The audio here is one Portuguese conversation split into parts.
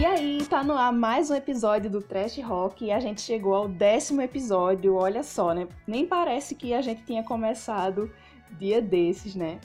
E aí, tá no ar mais um episódio do Trash Rock e a gente chegou ao décimo episódio, olha só, né? Nem parece que a gente tinha começado dia desses, né?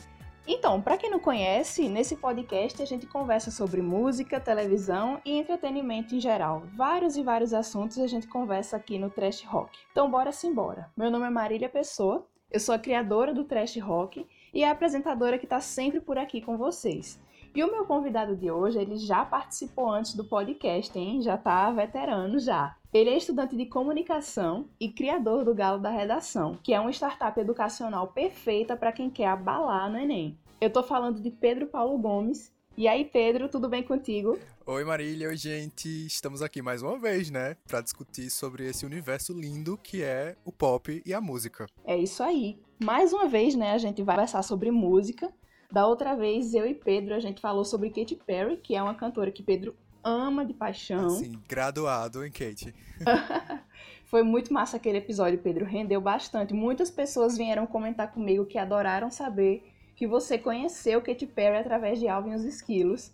Então, para quem não conhece, nesse podcast a gente conversa sobre música, televisão e entretenimento em geral. Vários e vários assuntos a gente conversa aqui no Trash Rock. Então, bora simbora. Meu nome é Marília Pessoa, eu sou a criadora do Trash Rock e a apresentadora que está sempre por aqui com vocês. E o meu convidado de hoje, ele já participou antes do podcast, hein? Já tá veterano já. Ele é estudante de comunicação e criador do Galo da Redação, que é uma startup educacional perfeita para quem quer abalar no Enem. Eu tô falando de Pedro Paulo Gomes. E aí, Pedro, tudo bem contigo? Oi, Marília, oi, gente. Estamos aqui mais uma vez, né, para discutir sobre esse universo lindo que é o pop e a música. É isso aí. Mais uma vez, né, a gente vai conversar sobre música da outra vez, eu e Pedro, a gente falou sobre Katy Perry, que é uma cantora que Pedro ama de paixão. Sim, graduado em Katy. Foi muito massa aquele episódio, Pedro. Rendeu bastante. Muitas pessoas vieram comentar comigo que adoraram saber que você conheceu Katy Perry através de Alvin e os Esquilos.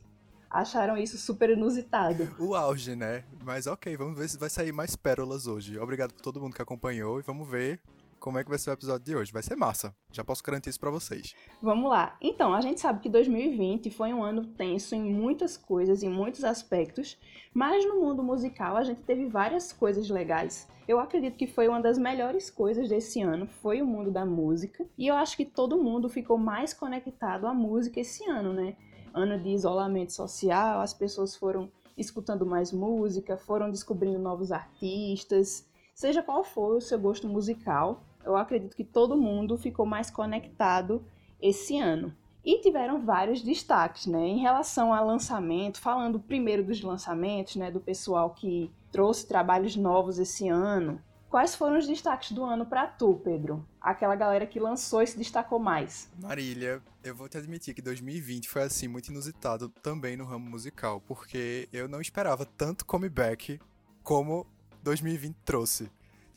Acharam isso super inusitado. O auge, né? Mas ok, vamos ver se vai sair mais pérolas hoje. Obrigado por todo mundo que acompanhou e vamos ver como é que vai ser o episódio de hoje. Vai ser massa. Já posso garantir isso para vocês. Vamos lá. Então, a gente sabe que 2020 foi um ano tenso em muitas coisas, em muitos aspectos, mas no mundo musical a gente teve várias coisas legais. Eu acredito que foi uma das melhores coisas desse ano, foi o mundo da música, e eu acho que todo mundo ficou mais conectado à música esse ano, né? Ano de isolamento social, as pessoas foram escutando mais música, foram descobrindo novos artistas, seja qual for o seu gosto musical, eu acredito que todo mundo ficou mais conectado esse ano. E tiveram vários destaques, né? Em relação ao lançamento, falando primeiro dos lançamentos, né? Do pessoal que trouxe trabalhos novos esse ano. Quais foram os destaques do ano para tu, Pedro? Aquela galera que lançou e se destacou mais. Marília, eu vou te admitir que 2020 foi assim muito inusitado também no ramo musical, porque eu não esperava tanto comeback como 2020 trouxe.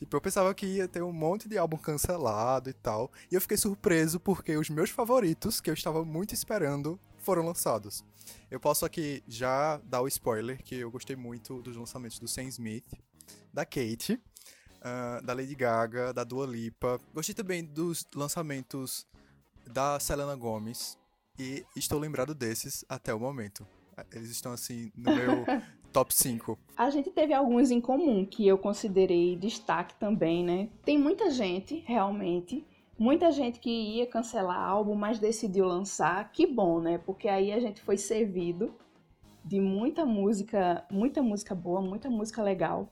Tipo, eu pensava que ia ter um monte de álbum cancelado e tal. E eu fiquei surpreso porque os meus favoritos, que eu estava muito esperando, foram lançados. Eu posso aqui já dar o spoiler que eu gostei muito dos lançamentos do Sam Smith, da Kate, uh, da Lady Gaga, da Dua Lipa. Gostei também dos lançamentos da Selena Gomez. E estou lembrado desses até o momento. Eles estão assim no meu top 5. A gente teve alguns em comum que eu considerei destaque também, né? Tem muita gente, realmente, muita gente que ia cancelar álbum, mas decidiu lançar. Que bom, né? Porque aí a gente foi servido de muita música, muita música boa, muita música legal.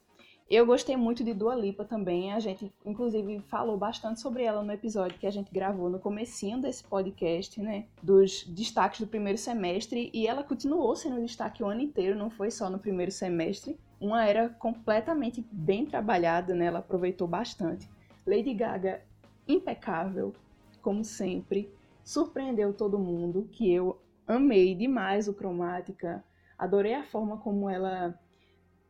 Eu gostei muito de Dua Lipa também, a gente inclusive falou bastante sobre ela no episódio que a gente gravou no comecinho desse podcast, né, dos destaques do primeiro semestre, e ela continuou sendo destaque o ano inteiro, não foi só no primeiro semestre. Uma era completamente bem trabalhada, né, ela aproveitou bastante. Lady Gaga, impecável, como sempre, surpreendeu todo mundo, que eu amei demais o Cromática, adorei a forma como ela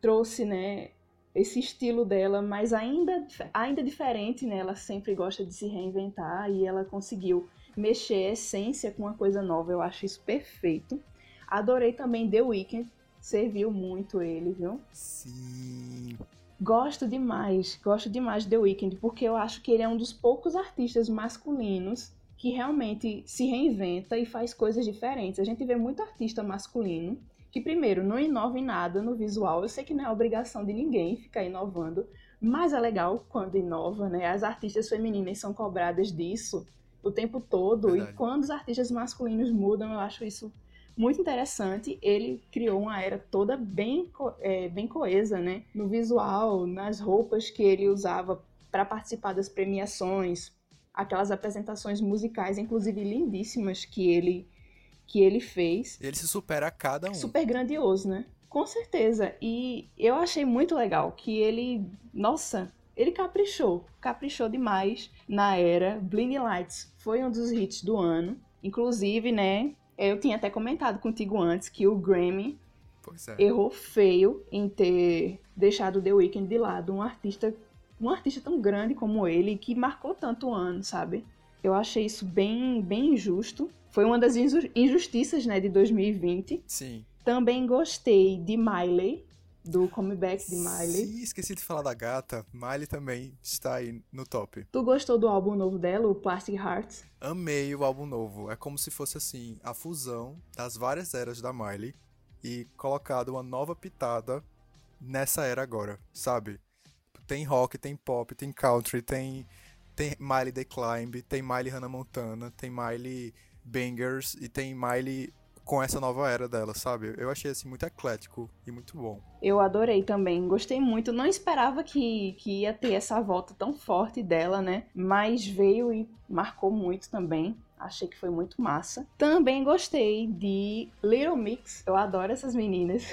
trouxe, né, esse estilo dela, mas ainda, ainda diferente, né? Ela sempre gosta de se reinventar e ela conseguiu mexer a essência com uma coisa nova. Eu acho isso perfeito. Adorei também The Weeknd, serviu muito ele, viu? Sim. Gosto demais, gosto demais de The Weeknd, porque eu acho que ele é um dos poucos artistas masculinos que realmente se reinventa e faz coisas diferentes. A gente vê muito artista masculino que primeiro não inova em nada no visual. Eu sei que não é obrigação de ninguém ficar inovando, mas é legal quando inova, né? As artistas femininas são cobradas disso o tempo todo Verdade. e quando os artistas masculinos mudam, eu acho isso muito interessante. Ele criou uma era toda bem, é, bem coesa, né? No visual, nas roupas que ele usava para participar das premiações, aquelas apresentações musicais, inclusive lindíssimas, que ele que ele fez. Ele se supera a cada um. Super grandioso, né? Com certeza. E eu achei muito legal que ele, nossa, ele caprichou, caprichou demais na era. Blinding Lights foi um dos hits do ano. Inclusive, né, eu tinha até comentado contigo antes que o Grammy é. errou feio em ter deixado The Weeknd de lado, um artista, um artista tão grande como ele que marcou tanto o ano, sabe? Eu achei isso bem, bem injusto. Foi uma das injustiças, né, de 2020. Sim. Também gostei de Miley, do comeback de Miley. Sim, esqueci de falar da gata. Miley também está aí no top. Tu gostou do álbum novo dela, o Plastic Hearts? Amei o álbum novo. É como se fosse assim, a fusão das várias eras da Miley e colocado uma nova pitada nessa era agora, sabe? Tem rock, tem pop, tem country, tem tem Miley The Climb, tem Miley Hannah Montana, tem Miley Bangers e tem Miley com essa nova era dela, sabe? Eu achei assim muito eclético e muito bom. Eu adorei também, gostei muito. Não esperava que, que ia ter essa volta tão forte dela, né? Mas veio e marcou muito também. Achei que foi muito massa. Também gostei de Little Mix. Eu adoro essas meninas.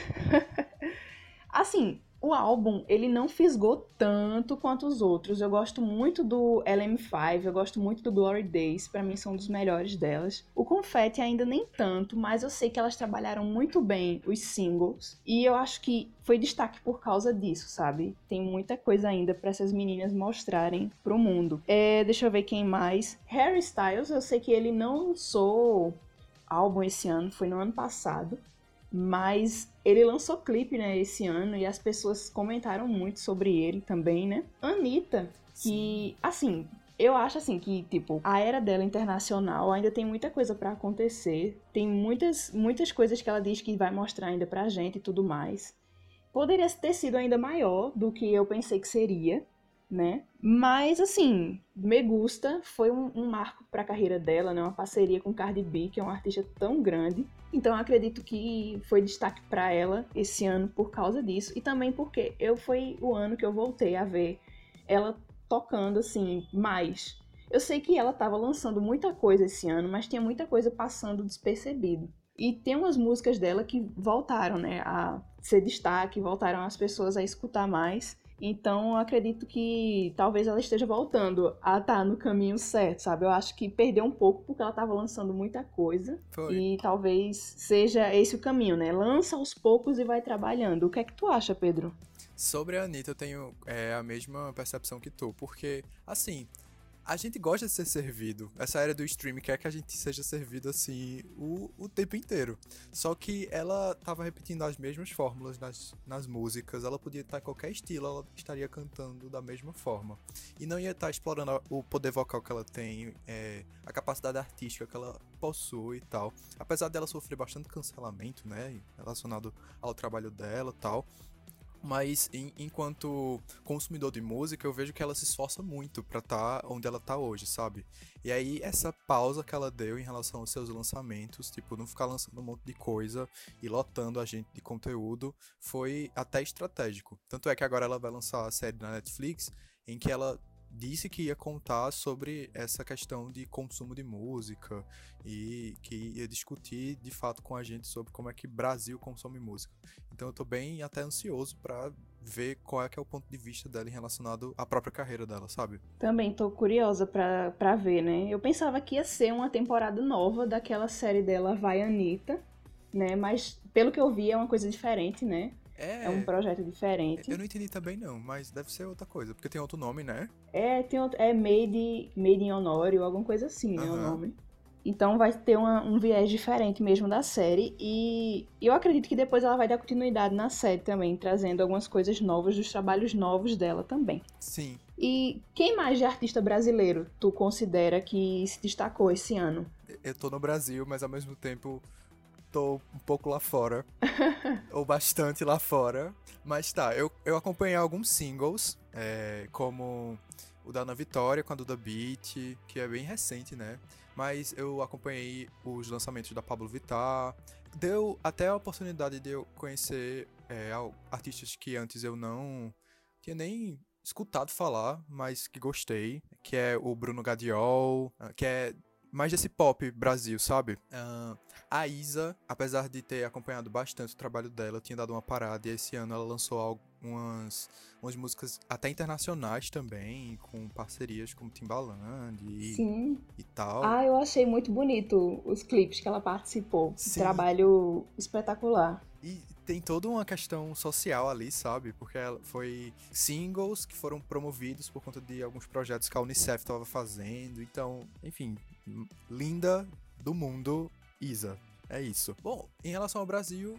assim, o álbum, ele não fisgou tanto quanto os outros. Eu gosto muito do LM5, eu gosto muito do Glory Days, para mim são um dos melhores delas. O Confetti ainda nem tanto, mas eu sei que elas trabalharam muito bem os singles e eu acho que foi destaque por causa disso, sabe? Tem muita coisa ainda para essas meninas mostrarem pro mundo. É, deixa eu ver quem mais. Harry Styles, eu sei que ele não lançou álbum esse ano, foi no ano passado. Mas ele lançou clipe, né, esse ano e as pessoas comentaram muito sobre ele também, né? Anitta, que, assim, eu acho assim que, tipo, a era dela internacional ainda tem muita coisa para acontecer. Tem muitas, muitas coisas que ela diz que vai mostrar ainda pra gente e tudo mais. Poderia ter sido ainda maior do que eu pensei que seria né? Mas, assim, Me Gusta foi um, um marco para a carreira dela, né? Uma parceria com Cardi B, que é uma artista tão grande. Então, acredito que foi destaque para ela esse ano por causa disso. E também porque eu foi o ano que eu voltei a ver ela tocando, assim, mais. Eu sei que ela estava lançando muita coisa esse ano, mas tinha muita coisa passando despercebido. E tem umas músicas dela que voltaram, né, a ser destaque, voltaram as pessoas a escutar mais. Então, eu acredito que talvez ela esteja voltando a estar tá no caminho certo, sabe? Eu acho que perdeu um pouco porque ela estava lançando muita coisa. Foi. E talvez seja esse o caminho, né? Lança aos poucos e vai trabalhando. O que é que tu acha, Pedro? Sobre a Anitta, eu tenho é, a mesma percepção que tu, porque, assim, a gente gosta de ser servido. Essa era do stream quer que a gente seja servido assim o, o tempo inteiro. Só que ela tava repetindo as mesmas fórmulas nas, nas músicas, ela podia estar em qualquer estilo, ela estaria cantando da mesma forma. E não ia estar explorando o poder vocal que ela tem, é, a capacidade artística que ela possui e tal. Apesar dela sofrer bastante cancelamento, né, relacionado ao trabalho dela e tal mas em, enquanto consumidor de música, eu vejo que ela se esforça muito para estar tá onde ela tá hoje, sabe? E aí essa pausa que ela deu em relação aos seus lançamentos, tipo, não ficar lançando um monte de coisa e lotando a gente de conteúdo, foi até estratégico. Tanto é que agora ela vai lançar a série na Netflix em que ela disse que ia contar sobre essa questão de consumo de música e que ia discutir de fato com a gente sobre como é que Brasil consome música. Então eu tô bem até ansioso para ver qual é que é o ponto de vista dela em relacionado à própria carreira dela, sabe? Também tô curiosa pra, pra ver, né? Eu pensava que ia ser uma temporada nova daquela série dela Vai Anitta, né? Mas pelo que eu vi é uma coisa diferente, né? É, é um projeto diferente. Eu não entendi também não, mas deve ser outra coisa, porque tem outro nome, né? É, tem outro, é Made, Made in Honório, alguma coisa assim, né, o nome. Então vai ter uma, um viés diferente mesmo da série. E eu acredito que depois ela vai dar continuidade na série também, trazendo algumas coisas novas dos trabalhos novos dela também. Sim. E quem mais de artista brasileiro tu considera que se destacou esse ano? Eu tô no Brasil, mas ao mesmo tempo tô um pouco lá fora. ou bastante lá fora. Mas tá, eu, eu acompanhei alguns singles, é, como o da Ana Vitória com a Duda Beat, que é bem recente, né? Mas eu acompanhei os lançamentos da Pablo Vittar. Deu até a oportunidade de eu conhecer é, artistas que antes eu não tinha nem escutado falar, mas que gostei, que é o Bruno Gadiol, que é mais desse pop Brasil, sabe? Uh, a Isa, apesar de ter acompanhado bastante o trabalho dela, tinha dado uma parada e esse ano ela lançou algumas umas músicas até internacionais também, com parcerias com Timbaland e, Sim. e tal. Ah, eu achei muito bonito os clipes que ela participou. Sim. Trabalho espetacular. E tem toda uma questão social ali, sabe? Porque foi singles que foram promovidos por conta de alguns projetos que a Unicef estava fazendo. Então, enfim, linda do mundo, Isa. É isso. Bom, em relação ao Brasil,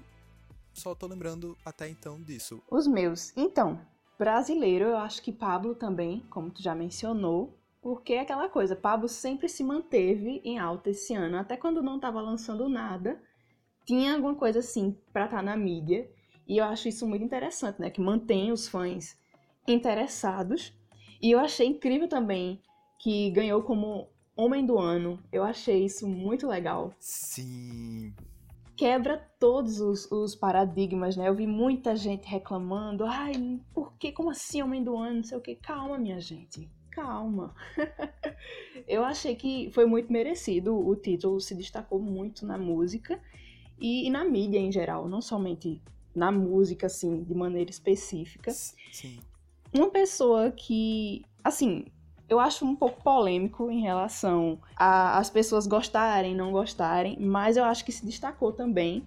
só tô lembrando até então disso. Os meus. Então, brasileiro, eu acho que Pablo também, como tu já mencionou. Porque é aquela coisa, Pablo sempre se manteve em alta esse ano. Até quando não estava lançando nada, tinha alguma coisa assim pra estar tá na mídia. E eu acho isso muito interessante, né? Que mantém os fãs interessados. E eu achei incrível também que ganhou como Homem do Ano. Eu achei isso muito legal. Sim. Quebra todos os, os paradigmas, né? Eu vi muita gente reclamando. Ai, por que? Como assim Homem do Ano? Não sei o que. Calma, minha gente. Calma. eu achei que foi muito merecido. O título se destacou muito na música e, e na mídia em geral, não somente na música, assim, de maneira específica. Sim. Uma pessoa que, assim, eu acho um pouco polêmico em relação às pessoas gostarem, não gostarem, mas eu acho que se destacou também,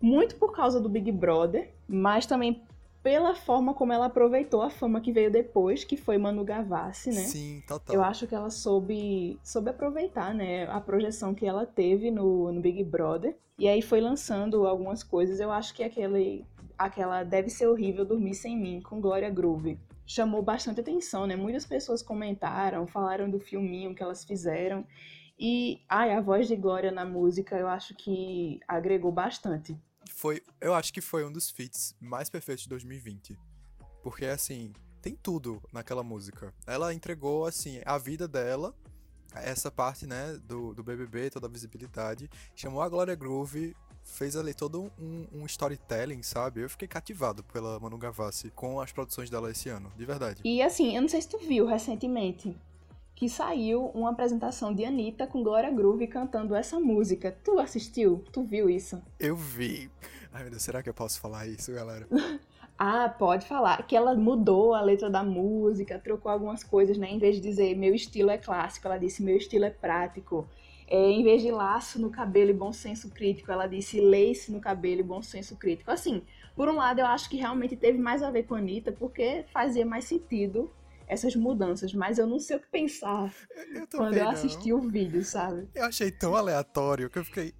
muito por causa do Big Brother, mas também pela forma como ela aproveitou a fama que veio depois, que foi Manu Gavassi, né? Sim, total. Eu acho que ela soube, soube aproveitar, né, a projeção que ela teve no, no Big Brother. E aí foi lançando algumas coisas. Eu acho que aquele, aquela Deve Ser Horrível Dormir Sem Mim, com Glória Groove chamou bastante atenção, né? Muitas pessoas comentaram, falaram do filminho que elas fizeram. E ai, a voz de Glória na música eu acho que agregou bastante. Foi, eu acho que foi um dos feats mais perfeitos de 2020. Porque assim, tem tudo naquela música. Ela entregou assim a vida dela, essa parte, né, do, do BBB, toda a visibilidade, chamou a Glória Groove fez ali todo um, um, storytelling, sabe? Eu fiquei cativado pela Manu Gavassi com as produções dela esse ano, de verdade. E assim, eu não sei se tu viu recentemente que saiu uma apresentação de Anitta com Glória Groove cantando essa música. Tu assistiu? Tu viu isso? Eu vi. Ai meu Deus, será que eu posso falar isso, galera? ah, pode falar. Que ela mudou a letra da música, trocou algumas coisas, né? Em vez de dizer meu estilo é clássico, ela disse meu estilo é prático. É, em vez de laço no cabelo e bom senso crítico, ela disse lace no cabelo e bom senso crítico. Assim, por um lado, eu acho que realmente teve mais a ver com a Anitta, porque fazia mais sentido essas mudanças, mas eu não sei o que pensar eu quando eu assisti não. o vídeo, sabe? Eu achei tão aleatório que eu fiquei.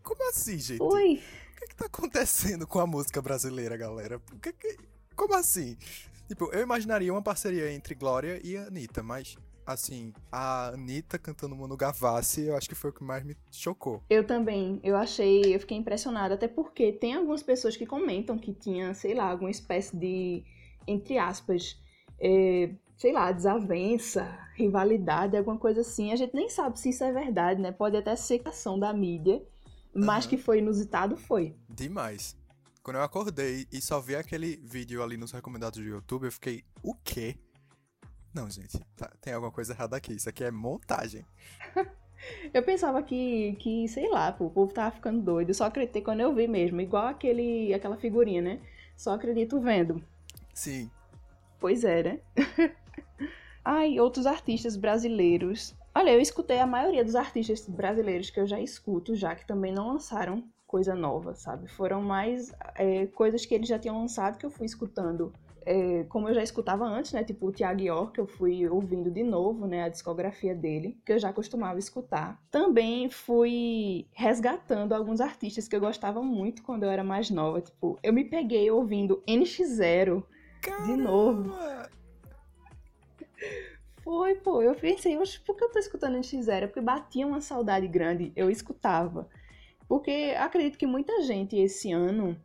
Como assim, gente? Oi. O que, é que tá acontecendo com a música brasileira, galera? Que que... Como assim? Tipo, eu imaginaria uma parceria entre Glória e Anitta, mas assim, a Anitta cantando Manu Gavassi, eu acho que foi o que mais me chocou. Eu também, eu achei, eu fiquei impressionada, até porque tem algumas pessoas que comentam que tinha, sei lá, alguma espécie de, entre aspas, é, sei lá, desavença, rivalidade, alguma coisa assim. A gente nem sabe se isso é verdade, né? Pode até ser ação da mídia, mas uhum. que foi inusitado, foi. Demais. Quando eu acordei e só vi aquele vídeo ali nos recomendados do YouTube, eu fiquei, o quê? Não, gente, tá, tem alguma coisa errada aqui. Isso aqui é montagem. eu pensava que, que, sei lá, pô, o povo tava ficando doido. Eu só acreditei quando eu vi mesmo. Igual aquele, aquela figurinha, né? Só acredito vendo. Sim. Pois é, né? Ai, outros artistas brasileiros. Olha, eu escutei a maioria dos artistas brasileiros que eu já escuto, já que também não lançaram coisa nova, sabe? Foram mais é, coisas que eles já tinham lançado que eu fui escutando é, como eu já escutava antes, né? Tipo o Thiago York, eu fui ouvindo de novo, né? A discografia dele, que eu já costumava escutar. Também fui resgatando alguns artistas que eu gostava muito quando eu era mais nova. Tipo, eu me peguei ouvindo NX0 de novo. Foi, pô. Eu pensei, por que eu tô escutando NX0? É porque batia uma saudade grande. Eu escutava. Porque acredito que muita gente esse ano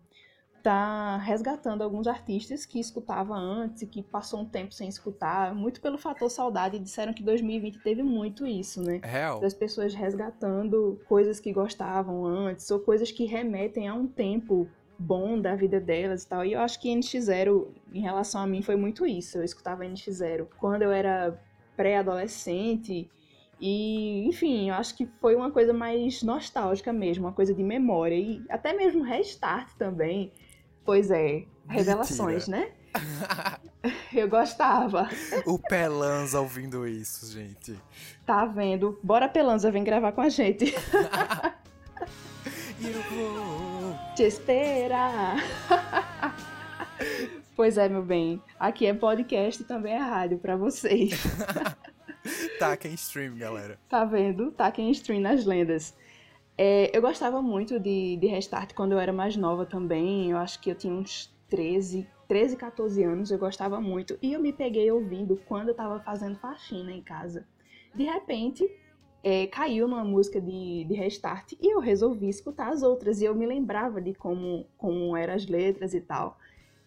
tá resgatando alguns artistas que escutava antes e que passou um tempo sem escutar, muito pelo fator saudade, disseram que 2020 teve muito isso, né? Real. Das pessoas resgatando coisas que gostavam antes ou coisas que remetem a um tempo bom da vida delas e tal. E eu acho que NX0, em relação a mim, foi muito isso. Eu escutava NX0 quando eu era pré-adolescente e, enfim, eu acho que foi uma coisa mais nostálgica mesmo, uma coisa de memória. E até mesmo Restart também Pois é, revelações, Mentira. né? Eu gostava. O Pelanza ouvindo isso, gente. Tá vendo? Bora, Pelanza, vem gravar com a gente. Eu vou te esperar. Pois é, meu bem. Aqui é podcast e também é rádio para vocês. Taquem stream, galera. Tá vendo? Taquem stream nas lendas. É, eu gostava muito de, de Restart quando eu era mais nova também. Eu acho que eu tinha uns 13, 13, 14 anos. Eu gostava muito. E eu me peguei ouvindo quando eu tava fazendo faxina em casa. De repente, é, caiu numa música de, de Restart e eu resolvi escutar as outras. E eu me lembrava de como, como eram as letras e tal.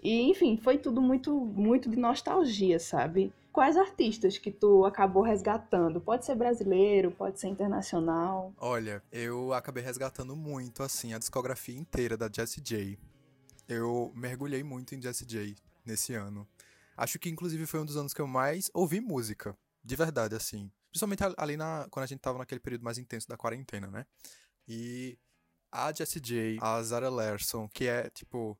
E, enfim, foi tudo muito, muito de nostalgia, sabe? Quais artistas que tu acabou resgatando? Pode ser brasileiro, pode ser internacional. Olha, eu acabei resgatando muito, assim, a discografia inteira da Jessie J. Eu mergulhei muito em Jessie J nesse ano. Acho que, inclusive, foi um dos anos que eu mais ouvi música. De verdade, assim. Principalmente ali na, quando a gente tava naquele período mais intenso da quarentena, né? E a Jessie J, a Zara Larson, que é, tipo,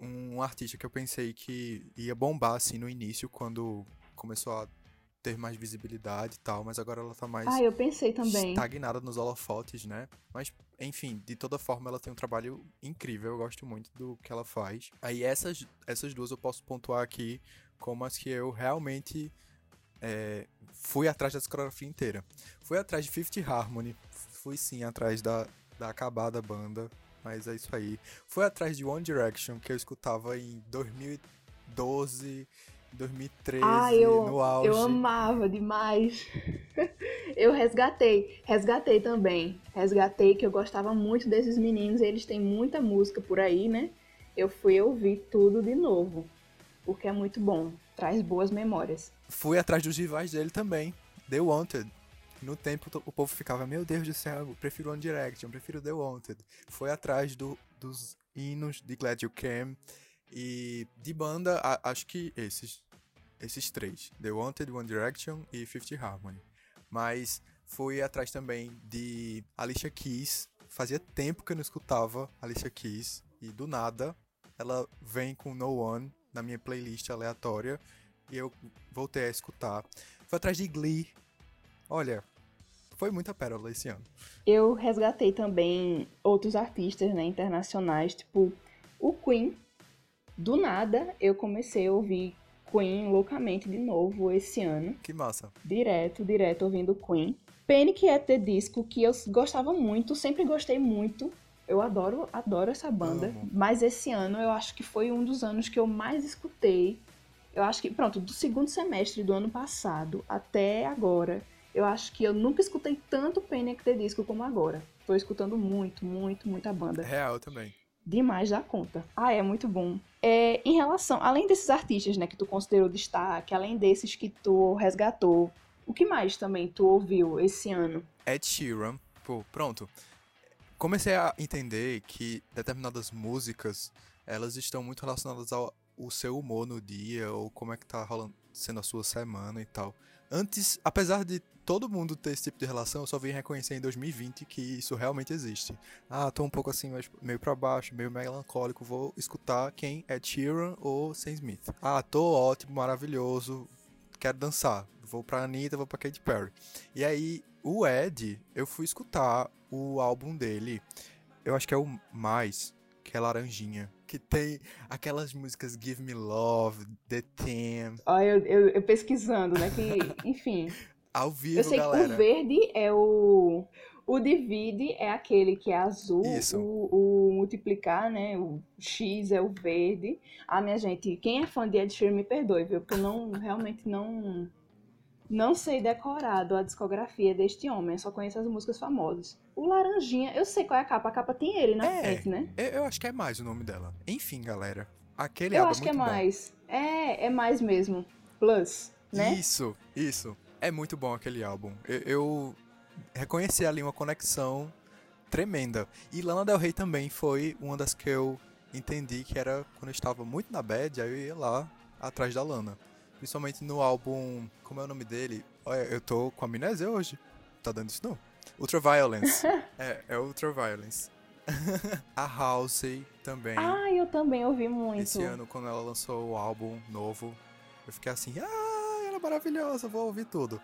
um artista que eu pensei que ia bombar, assim, no início, quando começou a ter mais visibilidade e tal, mas agora ela tá mais ah, eu pensei também. estagnada nos holofotes, né? Mas, enfim, de toda forma ela tem um trabalho incrível, eu gosto muito do que ela faz. Aí essas, essas duas eu posso pontuar aqui como as que eu realmente é, fui atrás da discografia inteira. Fui atrás de Fifth Harmony, fui sim atrás da, da acabada banda, mas é isso aí. Fui atrás de One Direction, que eu escutava em 2012 2013, ah, eu, no auge. Eu amava demais. eu resgatei, resgatei também. Resgatei que eu gostava muito desses meninos, eles têm muita música por aí, né? Eu fui ouvir tudo de novo, porque é muito bom, traz boas memórias. Fui atrás dos rivais dele também, The Wanted. No tempo o povo ficava, meu Deus do céu, eu prefiro One Direction, eu prefiro The Wanted. Foi atrás do, dos hinos de Glad You Came e de banda, a, acho que esses. Esses três. The Wanted, One Direction e Fifth Harmony. Mas fui atrás também de Alicia Keys. Fazia tempo que eu não escutava Alicia Keys. E do nada, ela vem com No One na minha playlist aleatória. E eu voltei a escutar. Fui atrás de Glee. Olha, foi muita pérola esse ano. Eu resgatei também outros artistas né, internacionais, tipo o Queen, do nada, eu comecei a ouvir Queen loucamente de novo esse ano. Que massa. Direto, direto ouvindo Queen. Panic! at the Disco, que eu gostava muito, sempre gostei muito. Eu adoro, adoro essa banda. Amo. Mas esse ano eu acho que foi um dos anos que eu mais escutei. Eu acho que, pronto, do segundo semestre do ano passado até agora, eu acho que eu nunca escutei tanto Panic! at the Disco como agora. Tô escutando muito, muito, muita banda. Real também demais da conta. Ah, é muito bom. É, em relação, além desses artistas, né, que tu considerou destaque, além desses que tu resgatou, o que mais também tu ouviu esse ano? Ed Sheeran, pô, pronto. Comecei a entender que determinadas músicas, elas estão muito relacionadas ao, ao seu humor no dia, ou como é que tá rolando, sendo a sua semana e tal. Antes, apesar de todo mundo ter esse tipo de relação, eu só vim reconhecer em 2020 que isso realmente existe. Ah, tô um pouco assim, meio para baixo, meio melancólico, vou escutar quem é Sheeran ou Sam Smith. Ah, tô ótimo, maravilhoso, quero dançar. Vou pra Anitta, vou pra Katy Perry. E aí, o Ed, eu fui escutar o álbum dele, eu acho que é o Mais, que é Laranjinha que tem aquelas músicas Give Me Love, The Theme. Olha, eu, eu, eu, pesquisando, né? Que, enfim. Ao vivo, Eu sei galera. que o verde é o. O divide é aquele que é azul, Isso. O, o, multiplicar, né? O X é o verde. Ah, minha gente, quem é fã de Ed Sheeran me perdoe, viu? Porque eu não, realmente não, não sei decorado a discografia deste homem, só conheço as músicas famosas. O Laranjinha, eu sei qual é a capa, a capa tem ele na é, frente, né? Eu, eu acho que é mais o nome dela. Enfim, galera, aquele Eu é acho é que é bom. mais. É, é mais mesmo. Plus, né? Isso, isso. É muito bom aquele álbum. Eu, eu reconheci ali uma conexão tremenda. E Lana Del Rey também foi uma das que eu entendi que era quando eu estava muito na bad, aí eu ia lá atrás da Lana. Principalmente no álbum. Como é o nome dele? Olha, eu tô com amnésia hoje. Tá dando isso não? Ultraviolence. é, é Ultraviolence. a Halsey também. Ah, eu também ouvi muito. Esse ano, quando ela lançou o álbum novo, eu fiquei assim, ah, ela é maravilhosa, vou ouvir tudo.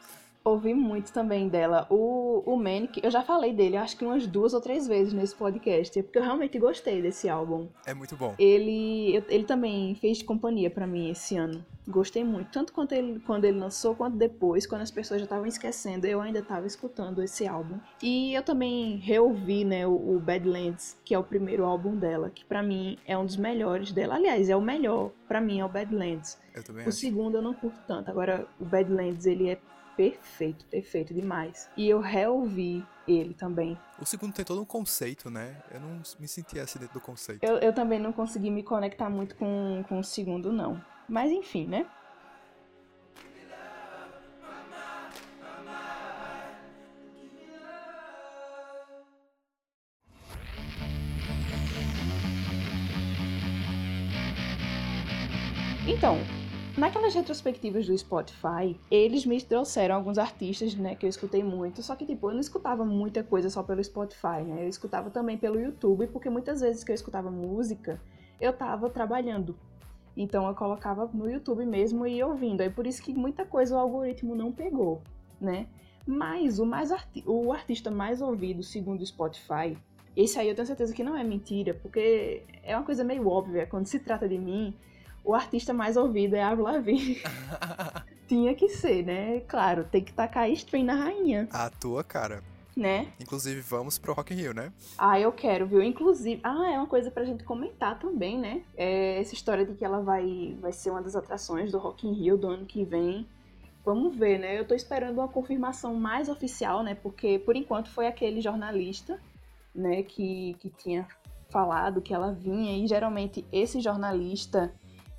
Ouvi muito também dela. O, o Manic, eu já falei dele, acho que umas duas ou três vezes nesse podcast, porque eu realmente gostei desse álbum. É muito bom. Ele, ele também fez companhia para mim esse ano. Gostei muito, tanto quanto ele, quando ele lançou, quanto depois, quando as pessoas já estavam esquecendo, eu ainda estava escutando esse álbum. E eu também reouvi, né, o, o Badlands, que é o primeiro álbum dela, que para mim é um dos melhores dela. Aliás, é o melhor, para mim é o Badlands. Eu também O acho. segundo eu não curto tanto. Agora, o Badlands, ele é perfeito, perfeito demais. E eu reouvi ele também. O segundo tem todo um conceito, né? Eu não me senti assim dentro do conceito. Eu, eu também não consegui me conectar muito com, com o segundo, não. Mas enfim, né? Então, naquelas retrospectivas do Spotify, eles me trouxeram alguns artistas, né, que eu escutei muito, só que tipo, eu não escutava muita coisa só pelo Spotify, né? Eu escutava também pelo YouTube, porque muitas vezes que eu escutava música, eu tava trabalhando. Então eu colocava no YouTube mesmo e ouvindo. Aí por isso que muita coisa o algoritmo não pegou, né? Mas o, mais arti o artista mais ouvido, segundo o Spotify, esse aí eu tenho certeza que não é mentira, porque é uma coisa meio óbvia. Quando se trata de mim, o artista mais ouvido é Avril Lavigne. Tinha que ser, né? Claro, tem que tacar stream na rainha, A tua cara. né? Inclusive, vamos pro Rock in Rio, né? Ah, eu quero, viu? Inclusive, ah, é uma coisa pra gente comentar também, né? É essa história de que ela vai, vai ser uma das atrações do Rock in Rio do ano que vem. Vamos ver, né? Eu tô esperando uma confirmação mais oficial, né? Porque por enquanto foi aquele jornalista, né, que, que tinha falado que ela vinha e geralmente esse jornalista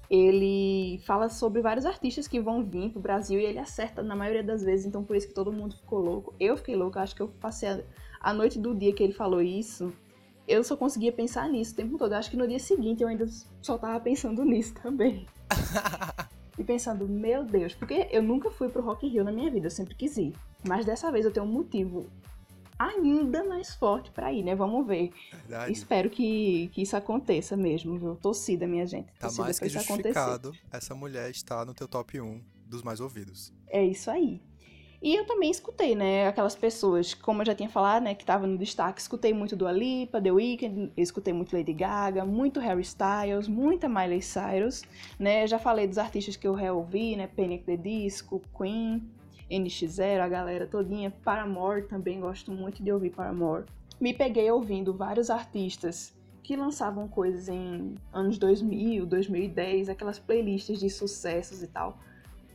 ele fala sobre vários artistas que vão vir pro Brasil e ele acerta na maioria das vezes, então por isso que todo mundo ficou louco. Eu fiquei louca, acho que eu passei a, a noite do dia que ele falou isso, eu só conseguia pensar nisso o tempo todo. Eu acho que no dia seguinte eu ainda só tava pensando nisso também. e pensando, meu Deus, porque eu nunca fui pro Rock in Rio na minha vida, eu sempre quis ir. Mas dessa vez eu tenho um motivo ainda mais forte pra ir, né? Vamos ver. Verdade. Espero que, que isso aconteça mesmo, viu? Torcida, minha gente. Tá Torcida mais que isso acontecer. justificado essa mulher estar no teu top 1 dos mais ouvidos. É isso aí. E eu também escutei, né, aquelas pessoas, como eu já tinha falado, né, que tava no destaque, escutei muito do Alipa, The Weeknd, escutei muito Lady Gaga, muito Harry Styles, muita Miley Cyrus, né, já falei dos artistas que eu reouvi, né, Panic! The Disco, Queen, NX0, a galera todinha, Paramore, também gosto muito de ouvir Paramore. Me peguei ouvindo vários artistas que lançavam coisas em anos 2000, 2010, aquelas playlists de sucessos e tal.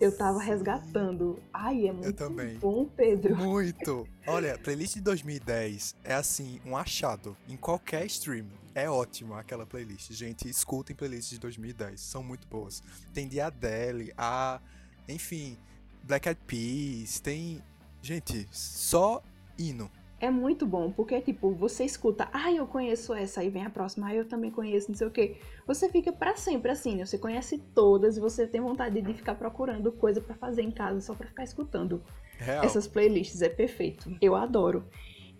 Eu tava resgatando. Ai, é muito também. bom, Pedro. Muito! Olha, playlist de 2010 é assim, um achado. Em qualquer stream. É ótima aquela playlist. Gente, escutem playlists de 2010. São muito boas. Tem de Adele, a. Enfim, Black Eyed Peas. Tem. Gente, só hino. É muito bom, porque, tipo, você escuta, ah, eu conheço essa, aí vem a próxima, ah, eu também conheço, não sei o quê. Você fica pra sempre assim, né? Você conhece todas e você tem vontade de ficar procurando coisa pra fazer em casa só pra ficar escutando. Real. Essas playlists é perfeito. Eu adoro.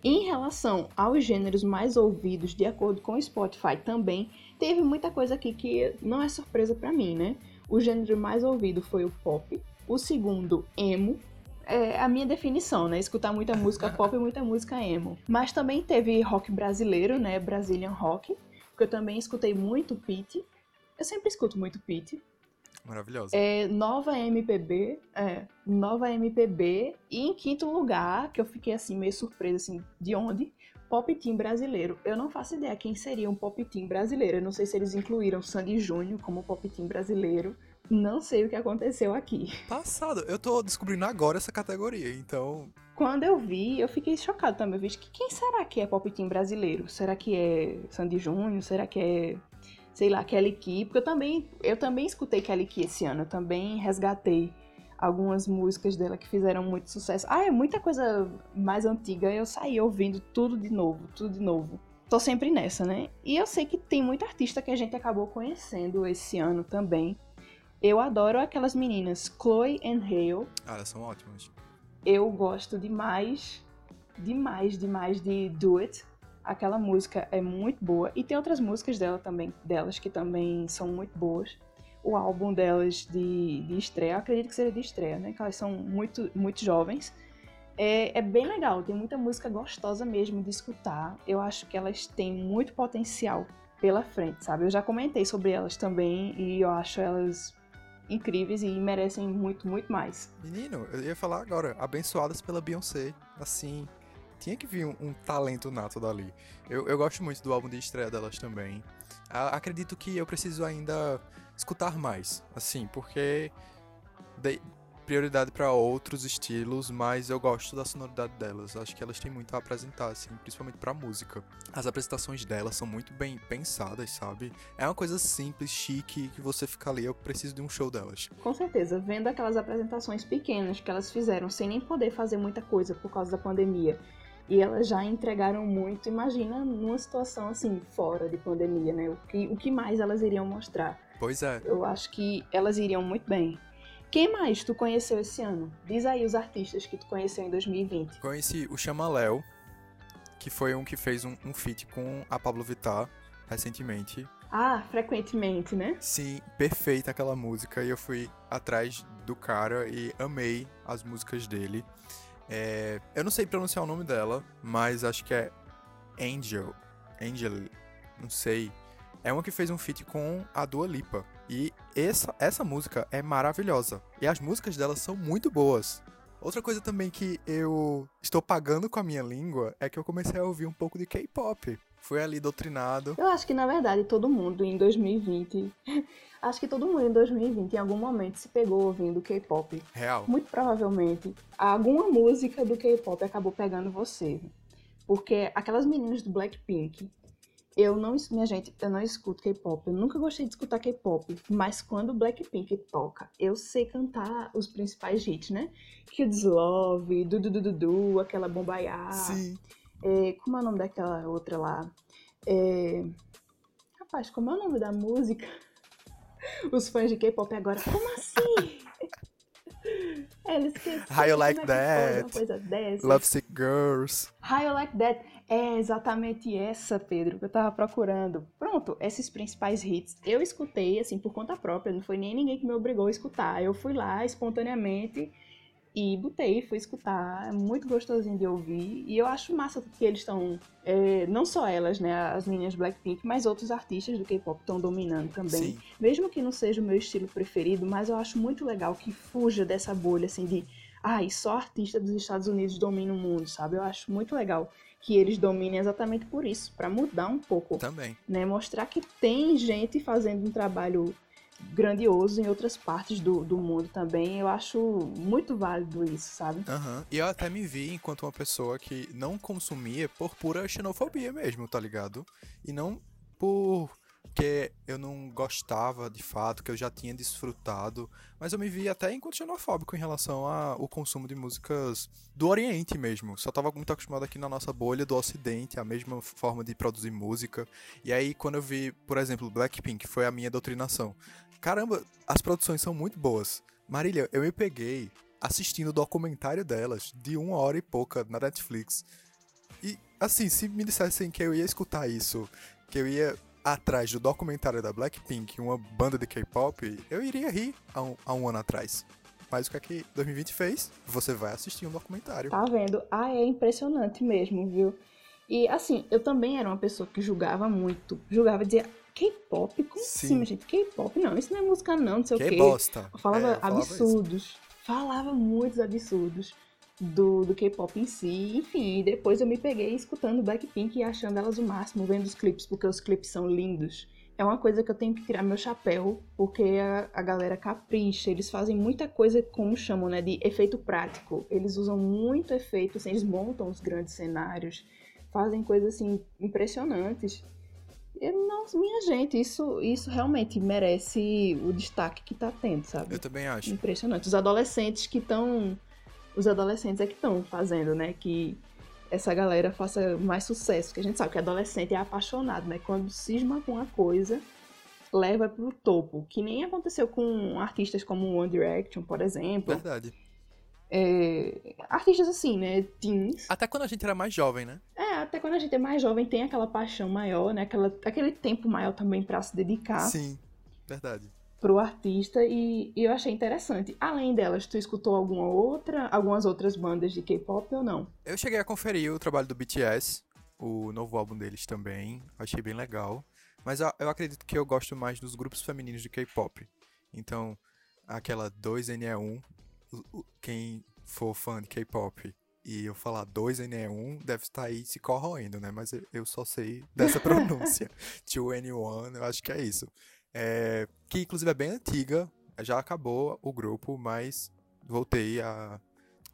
Em relação aos gêneros mais ouvidos, de acordo com o Spotify também, teve muita coisa aqui que não é surpresa pra mim, né? O gênero mais ouvido foi o pop, o segundo, emo. É a minha definição, né? Escutar muita música pop e muita música emo. Mas também teve rock brasileiro, né? Brazilian rock, porque eu também escutei muito Pete. Eu sempre escuto muito Pete. Maravilhosa. É, nova MPB, é, nova MPB. E em quinto lugar, que eu fiquei assim meio surpresa assim, de onde? Pop Team brasileiro. Eu não faço ideia quem seria um Pop Team brasileiro. Eu não sei se eles incluíram Sandy Júnior como Pop Team brasileiro. Não sei o que aconteceu aqui. Passado. Eu tô descobrindo agora essa categoria, então. Quando eu vi, eu fiquei chocado também. Eu vi que quem será que é Pop Team brasileiro? Será que é Sandy Júnior? Será que é, sei lá, Kelly Key? Porque eu também, eu também escutei Kelly Key esse ano. Eu também resgatei algumas músicas dela que fizeram muito sucesso. Ah, é muita coisa mais antiga. Eu saí ouvindo tudo de novo, tudo de novo. Tô sempre nessa, né? E eu sei que tem muita artista que a gente acabou conhecendo esse ano também. Eu adoro aquelas meninas Chloe and Hale. Ah, elas são ótimas. Eu gosto demais, demais, demais de Do It. Aquela música é muito boa. E tem outras músicas dela também, delas que também são muito boas. O álbum delas de, de estreia, acredito que seja de estreia, né? Que elas são muito, muito jovens. É, é bem legal, tem muita música gostosa mesmo de escutar. Eu acho que elas têm muito potencial pela frente, sabe? Eu já comentei sobre elas também e eu acho elas incríveis e merecem muito, muito mais. Menino, eu ia falar agora, abençoadas pela Beyoncé. Assim, tinha que vir um, um talento nato dali. Eu, eu gosto muito do álbum de estreia delas também. A, acredito que eu preciso ainda escutar mais, assim, porque dei prioridade para outros estilos, mas eu gosto da sonoridade delas. Acho que elas têm muito a apresentar, assim, principalmente para música. As apresentações delas são muito bem pensadas, sabe? É uma coisa simples, chique, que você fica ali, eu preciso de um show delas. Com certeza, vendo aquelas apresentações pequenas que elas fizeram sem nem poder fazer muita coisa por causa da pandemia. E elas já entregaram muito. Imagina numa situação assim, fora de pandemia, né? O que, o que mais elas iriam mostrar? Pois é. Eu acho que elas iriam muito bem. Quem mais tu conheceu esse ano? Diz aí os artistas que tu conheceu em 2020. Conheci o Chamaléu, que foi um que fez um, um feat com a Pablo Vittar recentemente. Ah, frequentemente, né? Sim, perfeita aquela música. E eu fui atrás do cara e amei as músicas dele. É, eu não sei pronunciar o nome dela, mas acho que é Angel. Angel, não sei. É uma que fez um feat com a Dua Lipa. E essa, essa música é maravilhosa. E as músicas dela são muito boas. Outra coisa também que eu estou pagando com a minha língua é que eu comecei a ouvir um pouco de K-pop. Fui ali doutrinado. Eu acho que na verdade todo mundo em 2020. acho que todo mundo em 2020 em algum momento se pegou ouvindo K-pop. Real. Muito provavelmente alguma música do K-pop acabou pegando você. Porque aquelas meninas do Blackpink, eu não, minha gente, eu não escuto K-pop. Eu nunca gostei de escutar K-pop, mas quando o Blackpink toca, eu sei cantar os principais hits, né? Kids Love, Du Du Du Du Du, aquela Bombaiá. Sim. É, como é o nome daquela outra lá? É... Rapaz, como é o nome da música? Os fãs de K-pop agora, como assim? É, eles How You Like é That? Coisa dessa. Love Sick Girls. How You Like That? É exatamente essa, Pedro, que eu tava procurando. Pronto, esses principais hits. Eu escutei, assim, por conta própria, não foi nem ninguém que me obrigou a escutar. Eu fui lá espontaneamente e botei, fui escutar. É muito gostosinho de ouvir. E eu acho massa que eles estão. É, não só elas, né? As meninas Blackpink, mas outros artistas do K-pop estão dominando também. Sim. Mesmo que não seja o meu estilo preferido, mas eu acho muito legal que fuja dessa bolha, assim, de. Ai, só artista dos Estados Unidos domina o mundo, sabe? Eu acho muito legal que eles dominem exatamente por isso, para mudar um pouco, Também. né? Mostrar que tem gente fazendo um trabalho grandioso em outras partes do, do mundo também. Eu acho muito válido isso, sabe? Aham. E eu até me vi enquanto uma pessoa que não consumia por pura xenofobia mesmo, tá ligado? E não por que eu não gostava de fato, que eu já tinha desfrutado, mas eu me vi até enquanto xenofóbico em relação ao consumo de músicas do Oriente mesmo. Só tava muito acostumado aqui na nossa bolha do Ocidente, a mesma forma de produzir música. E aí quando eu vi, por exemplo, Blackpink, foi a minha doutrinação. Caramba, as produções são muito boas. Marília, eu me peguei assistindo o documentário delas, de uma hora e pouca, na Netflix. E, assim, se me dissessem que eu ia escutar isso, que eu ia atrás do documentário da Blackpink, uma banda de K-pop, eu iria rir há um, há um ano atrás. Mas o que é que 2020 fez? Você vai assistir um documentário. Tá vendo? Ah, é impressionante mesmo, viu? E assim, eu também era uma pessoa que julgava muito. Julgava e dizia, K-pop? Como Sim. assim, gente? K-pop? Não, isso não é música não, não sei Que o quê. bosta. Eu falava É, eu falava absurdos. Falava muitos absurdos do, do K-pop em si. Enfim, e depois eu me peguei escutando Blackpink e achando elas o máximo, vendo os clipes, porque os clipes são lindos. É uma coisa que eu tenho que tirar meu chapéu, porque a, a galera capricha. Eles fazem muita coisa, como chamam, né, de efeito prático. Eles usam muito efeito, assim, eles montam os grandes cenários, fazem coisas, assim, impressionantes. Eu, nossa, minha gente, isso, isso realmente merece o destaque que tá tendo, sabe? Eu também acho. Impressionante. Os adolescentes que estão. Os adolescentes é que estão fazendo, né? Que essa galera faça mais sucesso. Que a gente sabe que adolescente é apaixonado, né? Quando cisma com uma coisa, leva pro topo. Que nem aconteceu com artistas como One Direction, por exemplo. Verdade. É, artistas assim, né? Teens. Até quando a gente era mais jovem, né? É, até quando a gente é mais jovem, tem aquela paixão maior, né? Aquela, aquele tempo maior também pra se dedicar. Sim, verdade. Pro artista e, e, eu achei interessante. Além delas, tu escutou alguma outra, algumas outras bandas de K-pop ou não? Eu cheguei a conferir o trabalho do BTS, o novo álbum deles também, achei bem legal. Mas eu acredito que eu gosto mais dos grupos femininos de K-pop. Então, aquela 2NE1, quem for fã de K-pop e eu falar 2NE1, deve estar aí se corroendo, né? Mas eu só sei dessa pronúncia. 2NE1, eu acho que é isso. É, que inclusive é bem antiga, já acabou o grupo, mas voltei a.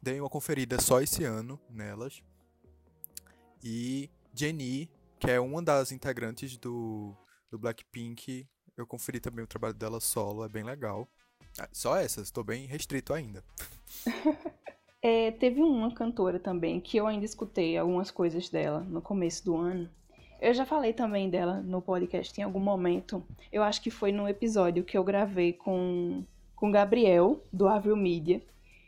Dei uma conferida só esse ano nelas. E Jenny, que é uma das integrantes do, do Blackpink, eu conferi também o trabalho dela solo, é bem legal. Ah, só essas, estou bem restrito ainda. é, teve uma cantora também que eu ainda escutei algumas coisas dela no começo do ano, eu já falei também dela no podcast em algum momento. Eu acho que foi no episódio que eu gravei com com Gabriel, do Avril Media,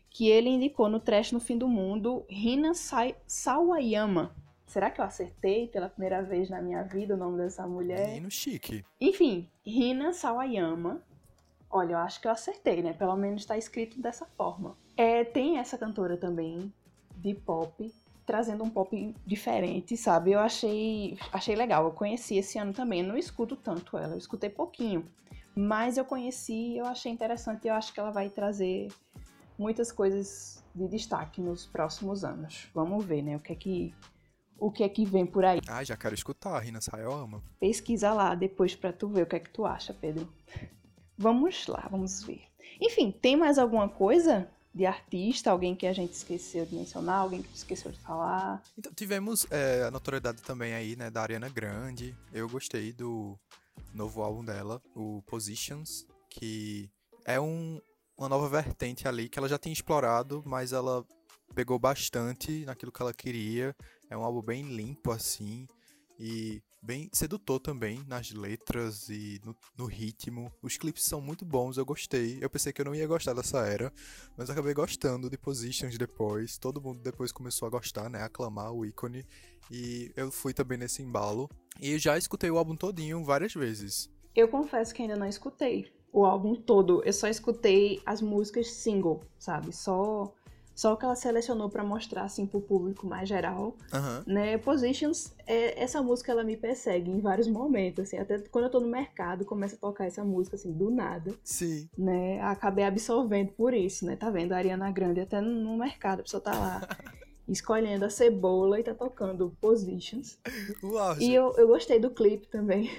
que ele indicou no Trash no Fim do Mundo Rina Sa Sawayama. Será que eu acertei pela primeira vez na minha vida o nome dessa mulher? Menino chique. Enfim, Rina Sawayama. Olha, eu acho que eu acertei, né? Pelo menos está escrito dessa forma. É, tem essa cantora também, de pop, trazendo um pop diferente, sabe? Eu achei, achei legal. Eu conheci esse ano também. Eu não escuto tanto ela, eu escutei pouquinho. Mas eu conheci, eu achei interessante eu acho que ela vai trazer muitas coisas de destaque nos próximos anos. Vamos ver, né? O que é que o que é que vem por aí. Ah, já quero escutar, a Rina Sayama. Pesquisa lá depois para tu ver o que é que tu acha, Pedro. Vamos lá, vamos ver. Enfim, tem mais alguma coisa de artista, alguém que a gente esqueceu de mencionar, alguém que esqueceu de falar. Então, tivemos é, a notoriedade também aí, né, da Ariana Grande. Eu gostei do novo álbum dela, o Positions, que é um, uma nova vertente ali que ela já tinha explorado, mas ela pegou bastante naquilo que ela queria. É um álbum bem limpo, assim, e bem sedutor também nas letras e no, no, ritmo. Os clipes são muito bons, eu gostei. Eu pensei que eu não ia gostar dessa era, mas acabei gostando de Positions depois. Todo mundo depois começou a gostar, né? Aclamar o ícone. E eu fui também nesse embalo. E já escutei o álbum todinho várias vezes. Eu confesso que ainda não escutei o álbum todo. Eu só escutei as músicas single, sabe? Só só o que ela selecionou para mostrar assim pro público mais geral, uhum. né? Positions, é, essa música ela me persegue em vários momentos, assim, até quando eu tô no mercado, começa a tocar essa música assim do nada. Sim. Né? Acabei absorvendo por isso, né? Tá vendo a Ariana Grande até no mercado, a pessoa tá lá escolhendo a cebola e tá tocando Positions. Uau, e eu, eu gostei do clipe também.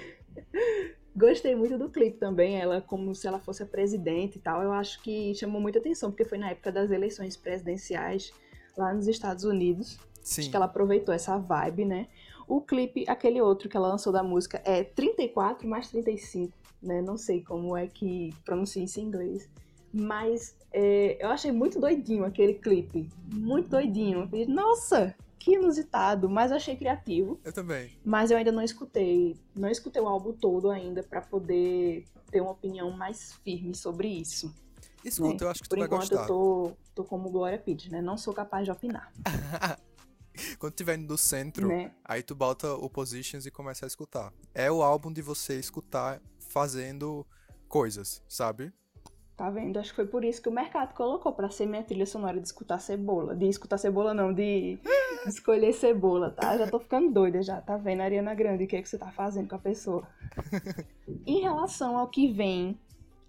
Gostei muito do clipe também, ela como se ela fosse a presidente e tal. Eu acho que chamou muita atenção, porque foi na época das eleições presidenciais lá nos Estados Unidos. Sim. Acho que ela aproveitou essa vibe, né? O clipe, aquele outro que ela lançou da música, é 34 mais 35, né? Não sei como é que pronuncia isso em inglês. Mas é, eu achei muito doidinho aquele clipe. Muito doidinho. Eu falei, nossa, que inusitado, mas achei criativo. Eu também. Mas eu ainda não escutei, não escutei o álbum todo ainda para poder ter uma opinião mais firme sobre isso. Escuta, né? eu acho que Por tu enquanto, vai gostar. eu tô, tô como Glória Pires, né? Não sou capaz de opinar. Quando tiver indo do centro, né? aí tu bota o Positions e começa a escutar. É o álbum de você escutar fazendo coisas, sabe? Tá vendo? Acho que foi por isso que o mercado colocou para ser minha trilha sonora de escutar cebola. De escutar cebola, não, de escolher cebola, tá? Já tô ficando doida já, tá vendo, Ariana Grande, o que, é que você tá fazendo com a pessoa? em relação ao que vem,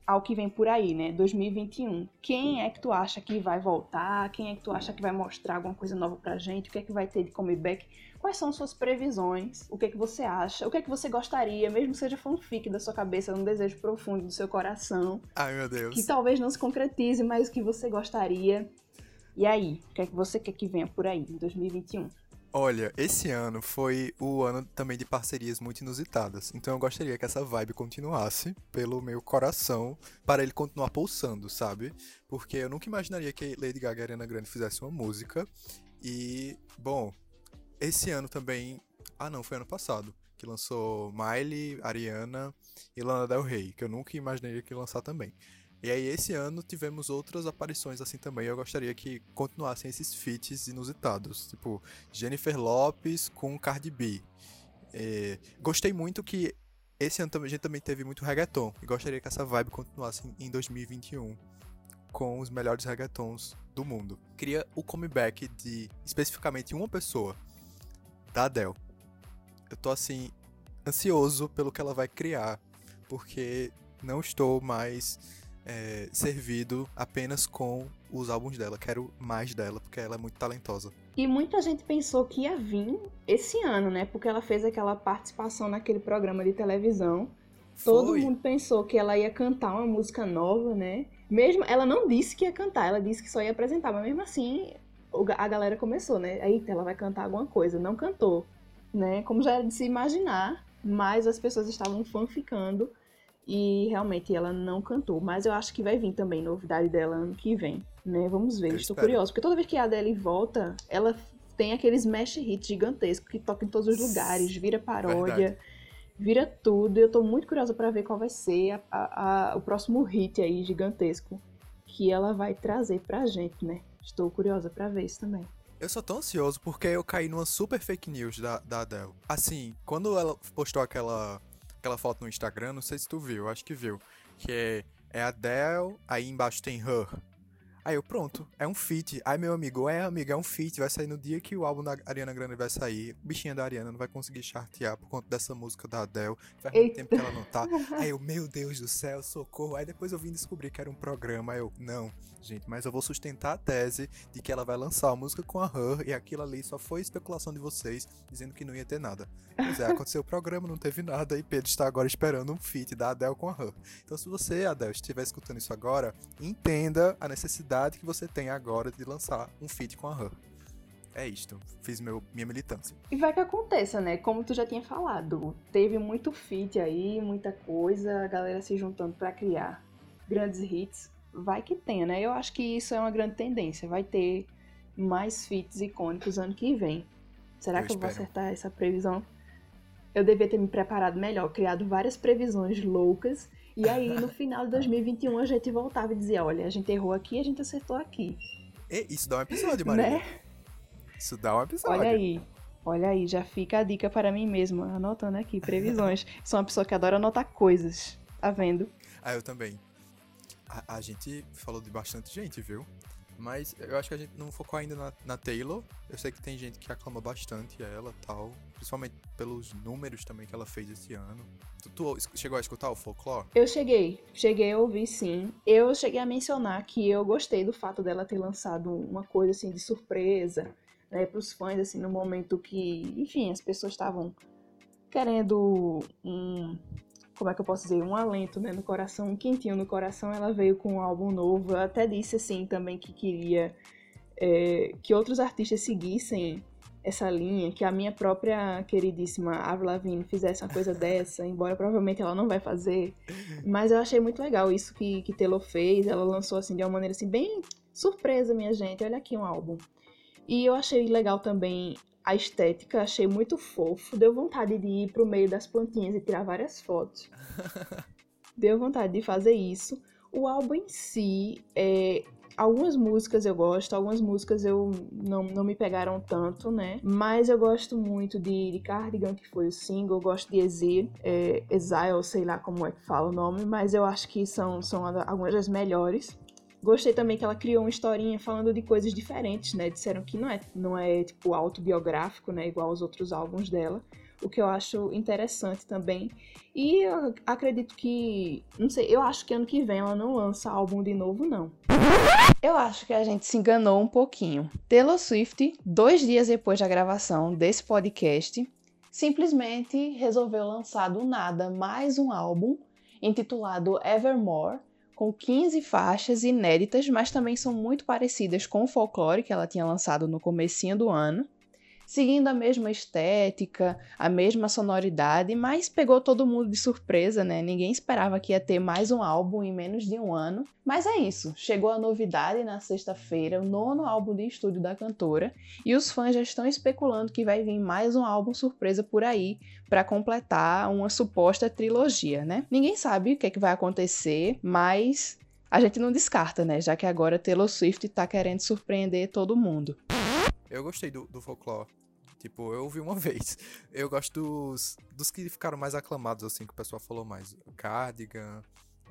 ao que vem por aí, né? 2021. Quem é que tu acha que vai voltar? Quem é que tu acha que vai mostrar alguma coisa nova pra gente? O que é que vai ter de comeback? Quais são suas previsões? O que é que você acha? O que é que você gostaria, mesmo que seja fanfic da sua cabeça, um desejo profundo do seu coração? Ai, meu Deus. Que talvez não se concretize, mas que você gostaria. E aí, o que é que você quer que venha por aí em 2021? Olha, esse ano foi o ano também de parcerias muito inusitadas. Então eu gostaria que essa vibe continuasse pelo meu coração para ele continuar pulsando, sabe? Porque eu nunca imaginaria que Lady Gaga e Ariana Grande fizessem uma música. E, bom, esse ano também. Ah, não, foi ano passado. Que lançou Miley, Ariana e Lana Del Rey, que eu nunca imaginaria que ia lançar também. E aí, esse ano tivemos outras aparições assim também. Eu gostaria que continuassem esses feats inusitados. Tipo, Jennifer Lopes com Cardi B. É, gostei muito que esse ano a gente também teve muito reggaeton. E gostaria que essa vibe continuasse em 2021 com os melhores reggaetons do mundo. Queria o comeback de especificamente uma pessoa, da Adele. Eu tô assim ansioso pelo que ela vai criar, porque não estou mais é, servido apenas com os álbuns dela. Quero mais dela, porque ela é muito talentosa. E muita gente pensou que ia vir esse ano, né? Porque ela fez aquela participação naquele programa de televisão. Foi. Todo mundo pensou que ela ia cantar uma música nova, né? Mesmo ela não disse que ia cantar, ela disse que só ia apresentar, mas mesmo assim a galera começou, né? Eita, ela vai cantar alguma coisa, não cantou, né? Como já era de se imaginar, mas as pessoas estavam fanficando e realmente ela não cantou. Mas eu acho que vai vir também novidade dela ano que vem, né? Vamos ver, eu estou espero. curiosa. Porque toda vez que a Adele volta, ela tem aqueles smash hits gigantescos que toca em todos os lugares, vira paródia, Verdade. vira tudo. E eu tô muito curiosa para ver qual vai ser a, a, a, o próximo hit aí gigantesco que ela vai trazer pra gente, né? Estou curiosa para ver isso também. Eu sou tão ansioso porque eu caí numa super fake news da, da Adele. Assim, quando ela postou aquela aquela foto no Instagram, não sei se tu viu, acho que viu. Que é, é Adele, aí embaixo tem Her. Aí eu, pronto, é um feat. Aí meu amigo, é amigo, é um feat, vai sair no dia que o álbum da Ariana Grande vai sair. Bichinha da Ariana não vai conseguir chartear por conta dessa música da Adele. Faz muito tempo que ela não tá. Aí eu, meu Deus do céu, socorro. Aí depois eu vim descobrir que era um programa. Aí eu, não, gente, mas eu vou sustentar a tese de que ela vai lançar a música com a Her e aquilo ali só foi especulação de vocês, dizendo que não ia ter nada. Pois é, aconteceu o programa, não teve nada e Pedro está agora esperando um feat da Adele com a Her. Então se você, Adele, estiver escutando isso agora, entenda a necessidade que você tem agora de lançar um feat com a Han. É isto, fiz meu, minha militância. E vai que aconteça, né? Como tu já tinha falado, teve muito feat aí, muita coisa, a galera se juntando para criar grandes hits. Vai que tenha, né? Eu acho que isso é uma grande tendência. Vai ter mais feats icônicos ano que vem. Será eu que espero. eu vou acertar essa previsão? Eu devia ter me preparado melhor, criado várias previsões loucas e aí, no final de 2021, a gente voltava e dizia: olha, a gente errou aqui, a gente acertou aqui. E isso dá um episódio, Maria. Né? Isso dá um episódio. Olha aí. Olha aí, já fica a dica para mim mesma, anotando aqui, previsões. Sou uma pessoa que adora anotar coisas, tá vendo? Ah, eu também. A, a gente falou de bastante gente, viu? Mas eu acho que a gente não focou ainda na, na Taylor. Eu sei que tem gente que aclama bastante ela tal. Principalmente pelos números também que ela fez esse ano. Tu, tu, chegou a escutar o folclore? Eu cheguei. Cheguei a ouvir sim. Eu cheguei a mencionar que eu gostei do fato dela ter lançado uma coisa assim de surpresa. Né, para os fãs, assim, no momento que, enfim, as pessoas estavam querendo um, como é que eu posso dizer, um alento né, no coração, um quentinho no coração, ela veio com um álbum novo. Eu até disse assim também que queria é, que outros artistas seguissem essa linha, que a minha própria queridíssima Avril Lavigne fizesse uma coisa dessa, embora provavelmente ela não vai fazer. Mas eu achei muito legal isso que, que Taylor fez. Ela lançou assim de uma maneira assim bem surpresa, minha gente. Olha aqui um álbum. E eu achei legal também a estética, achei muito fofo. Deu vontade de ir pro meio das plantinhas e tirar várias fotos. Deu vontade de fazer isso. O álbum em si, é, algumas músicas eu gosto, algumas músicas eu não, não me pegaram tanto, né? Mas eu gosto muito de, de Cardigan, que foi o single, eu gosto de Exile, é, Exile, sei lá como é que fala o nome, mas eu acho que são, são algumas das melhores. Gostei também que ela criou uma historinha falando de coisas diferentes, né? Disseram que não é, não é tipo autobiográfico, né? Igual aos outros álbuns dela. O que eu acho interessante também. E eu acredito que. Não sei, eu acho que ano que vem ela não lança álbum de novo, não. Eu acho que a gente se enganou um pouquinho. Taylor Swift, dois dias depois da gravação desse podcast, simplesmente resolveu lançar do nada mais um álbum intitulado Evermore com 15 faixas inéditas, mas também são muito parecidas com o folclore que ela tinha lançado no comecinho do ano seguindo a mesma estética, a mesma sonoridade, mas pegou todo mundo de surpresa, né? Ninguém esperava que ia ter mais um álbum em menos de um ano. Mas é isso, chegou a novidade na sexta-feira, o nono álbum de estúdio da cantora, e os fãs já estão especulando que vai vir mais um álbum surpresa por aí para completar uma suposta trilogia, né? Ninguém sabe o que, é que vai acontecer, mas a gente não descarta, né? Já que agora Taylor Swift tá querendo surpreender todo mundo. Eu gostei do, do folclore. Tipo, eu ouvi uma vez. Eu gosto dos, dos que ficaram mais aclamados, assim, que o pessoal falou mais. Cardigan,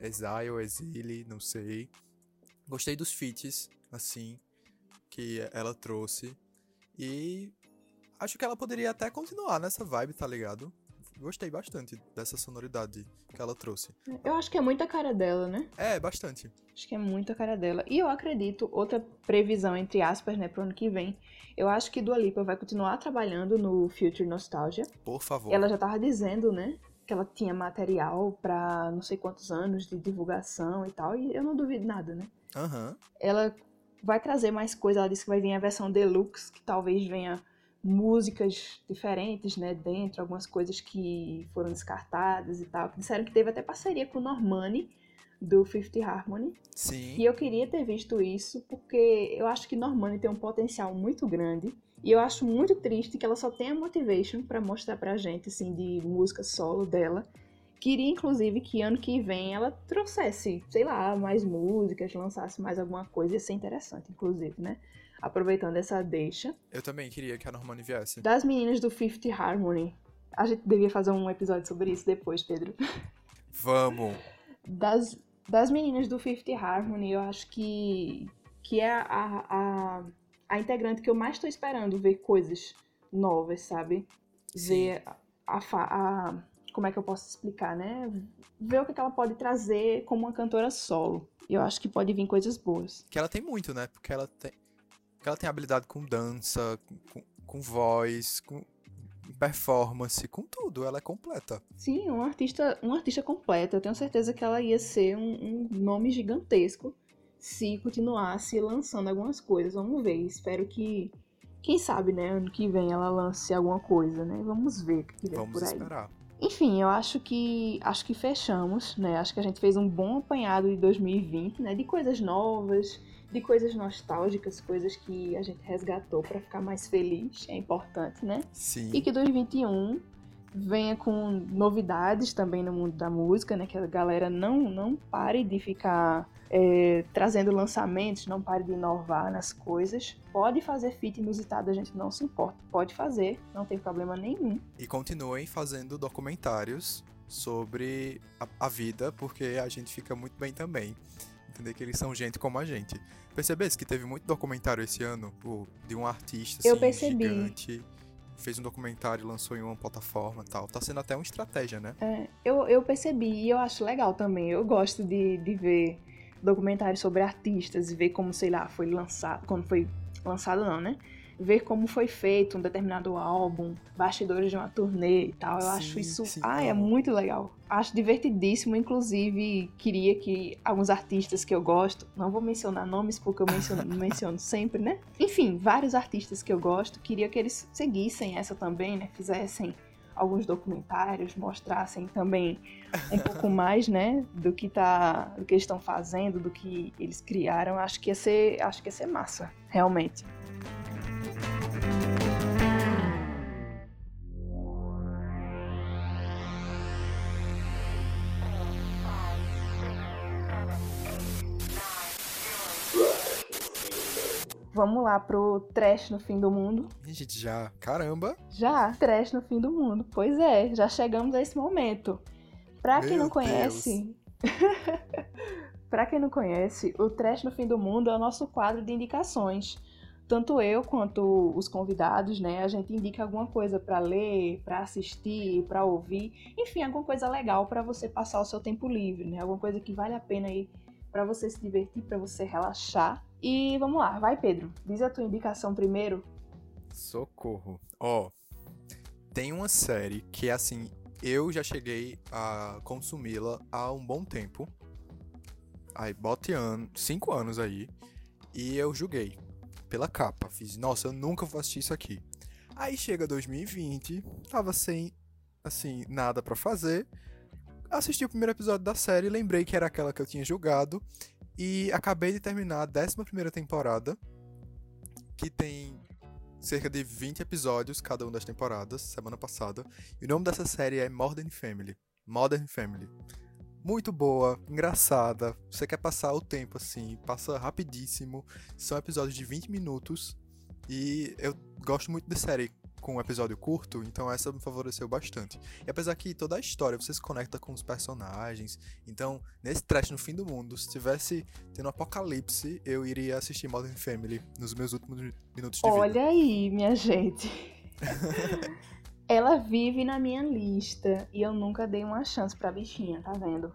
Exile, Exile, não sei. Gostei dos feats, assim, que ela trouxe. E acho que ela poderia até continuar nessa vibe, tá ligado? Gostei bastante dessa sonoridade que ela trouxe. Eu acho que é muita cara dela, né? É, bastante. Acho que é muita cara dela. E eu acredito, outra previsão, entre aspas, né, pro ano que vem. Eu acho que Dua Lipa vai continuar trabalhando no Future Nostalgia. Por favor. Ela já tava dizendo, né, que ela tinha material para não sei quantos anos de divulgação e tal. E eu não duvido nada, né? Aham. Uhum. Ela vai trazer mais coisa. Ela disse que vai vir a versão deluxe, que talvez venha músicas diferentes, né, dentro, algumas coisas que foram descartadas e tal. Disseram que teve até parceria com o Normani, do Fifth Harmony. Sim. E eu queria ter visto isso, porque eu acho que Normani tem um potencial muito grande. E eu acho muito triste que ela só tenha motivation para mostrar pra gente, assim, de música solo dela. Queria, inclusive, que ano que vem ela trouxesse, sei lá, mais músicas, lançasse mais alguma coisa. Ia ser interessante, inclusive, né? Aproveitando essa deixa. Eu também queria que a Normani viesse. Das meninas do Fifth Harmony. A gente devia fazer um episódio sobre isso depois, Pedro. Vamos! Das, das meninas do Fifth Harmony, eu acho que, que é a, a, a integrante que eu mais tô esperando ver coisas novas, sabe? Sim. Ver a, a, a, Como é que eu posso explicar, né? Ver o que ela pode trazer como uma cantora solo. E eu acho que pode vir coisas boas. Que ela tem muito, né? Porque ela tem ela tem habilidade com dança, com, com voz, com performance, com tudo. Ela é completa. Sim, uma artista, uma artista completa. Eu tenho certeza que ela ia ser um, um nome gigantesco se continuasse lançando algumas coisas. Vamos ver. Espero que quem sabe, né, ano que vem ela lance alguma coisa, né? Vamos ver o que vem por aí. esperar. Enfim, eu acho que acho que fechamos, né? Acho que a gente fez um bom apanhado de 2020, né? De coisas novas, de coisas nostálgicas, coisas que a gente resgatou para ficar mais feliz, é importante, né? Sim. E que 2021 venha com novidades também no mundo da música, né? Que a galera não, não pare de ficar é, trazendo lançamentos, não pare de inovar nas coisas. Pode fazer feat inusitado, a gente não se importa. Pode fazer, não tem problema nenhum. E continuem fazendo documentários sobre a, a vida, porque a gente fica muito bem também entender que eles são gente como a gente. Percebesse que teve muito documentário esse ano de um artista assim, Eu percebi. gigante. Fez um documentário lançou em uma plataforma e tal. Tá sendo até uma estratégia, né? É, eu, eu percebi e eu acho legal também. Eu gosto de, de ver documentários sobre artistas e ver como, sei lá, foi lançado. Quando foi lançado, não, né? Ver como foi feito um determinado álbum, bastidores de uma turnê e tal. Eu sim, acho isso, sim, ah, é muito legal. Acho divertidíssimo, inclusive queria que alguns artistas que eu gosto, não vou mencionar nomes porque eu menciono, menciono sempre, né? Enfim, vários artistas que eu gosto, queria que eles seguissem essa também, né? Fizessem alguns documentários, mostrassem também um pouco mais, né, do que tá, do que eles estão fazendo, do que eles criaram. Acho que ia ser, acho que ia ser massa, realmente. Vamos lá pro trash no fim do mundo. Gente, já. Caramba! Já, trash no fim do mundo. Pois é, já chegamos a esse momento. Pra Meu quem não conhece. pra quem não conhece, o Trash no Fim do Mundo é o nosso quadro de indicações. Tanto eu quanto os convidados, né? A gente indica alguma coisa para ler, para assistir, para ouvir, enfim, alguma coisa legal para você passar o seu tempo livre, né? Alguma coisa que vale a pena aí para você se divertir, para você relaxar e vamos lá, vai Pedro, diz a tua indicação primeiro. Socorro. Ó, oh, tem uma série que assim, eu já cheguei a consumi-la há um bom tempo. Aí, bote ano, cinco anos aí. E eu julguei pela capa. Fiz, nossa, eu nunca vou assistir isso aqui. Aí chega 2020, tava sem, assim, nada para fazer. Assisti o primeiro episódio da série, lembrei que era aquela que eu tinha julgado e acabei de terminar a 11 temporada, que tem cerca de 20 episódios cada uma das temporadas, semana passada. E o nome dessa série é Modern Family. Modern Family. Muito boa, engraçada. Você quer passar o tempo assim, passa rapidíssimo. São episódios de 20 minutos. E eu gosto muito de série com um episódio curto, então essa me favoreceu bastante. E apesar que toda a história você se conecta com os personagens, então nesse trash no fim do mundo, se tivesse tendo um apocalipse, eu iria assistir Modern Family nos meus últimos minutos de Olha vida. Olha aí, minha gente. Ela vive na minha lista e eu nunca dei uma chance pra bichinha, tá vendo?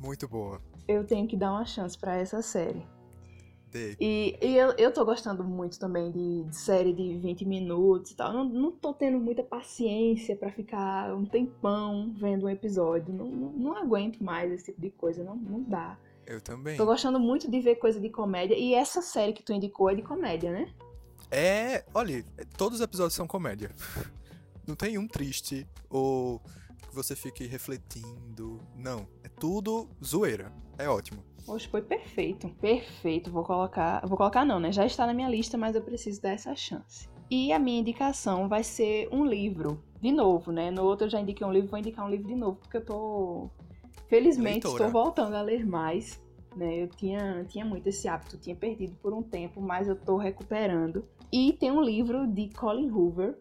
Muito boa. Eu tenho que dar uma chance para essa série. Dei. E, e eu, eu tô gostando muito também de, de série de 20 minutos e tal. Não, não tô tendo muita paciência para ficar um tempão vendo um episódio. Não, não, não, aguento mais esse tipo de coisa, não, não dá. Eu também. Tô gostando muito de ver coisa de comédia. E essa série que tu indicou é de comédia, né? É, olha, todos os episódios são comédia. Não tem um triste ou que você fique refletindo. Não, é tudo zoeira. É ótimo. Hoje foi perfeito, perfeito. Vou colocar, vou colocar não, né? Já está na minha lista, mas eu preciso dar essa chance. E a minha indicação vai ser um livro, de novo, né? No outro eu já indiquei um livro, vou indicar um livro de novo, porque eu tô felizmente Leitora. estou voltando a ler mais, né? Eu tinha tinha muito esse hábito, tinha perdido por um tempo, mas eu tô recuperando. E tem um livro de Colin Hoover,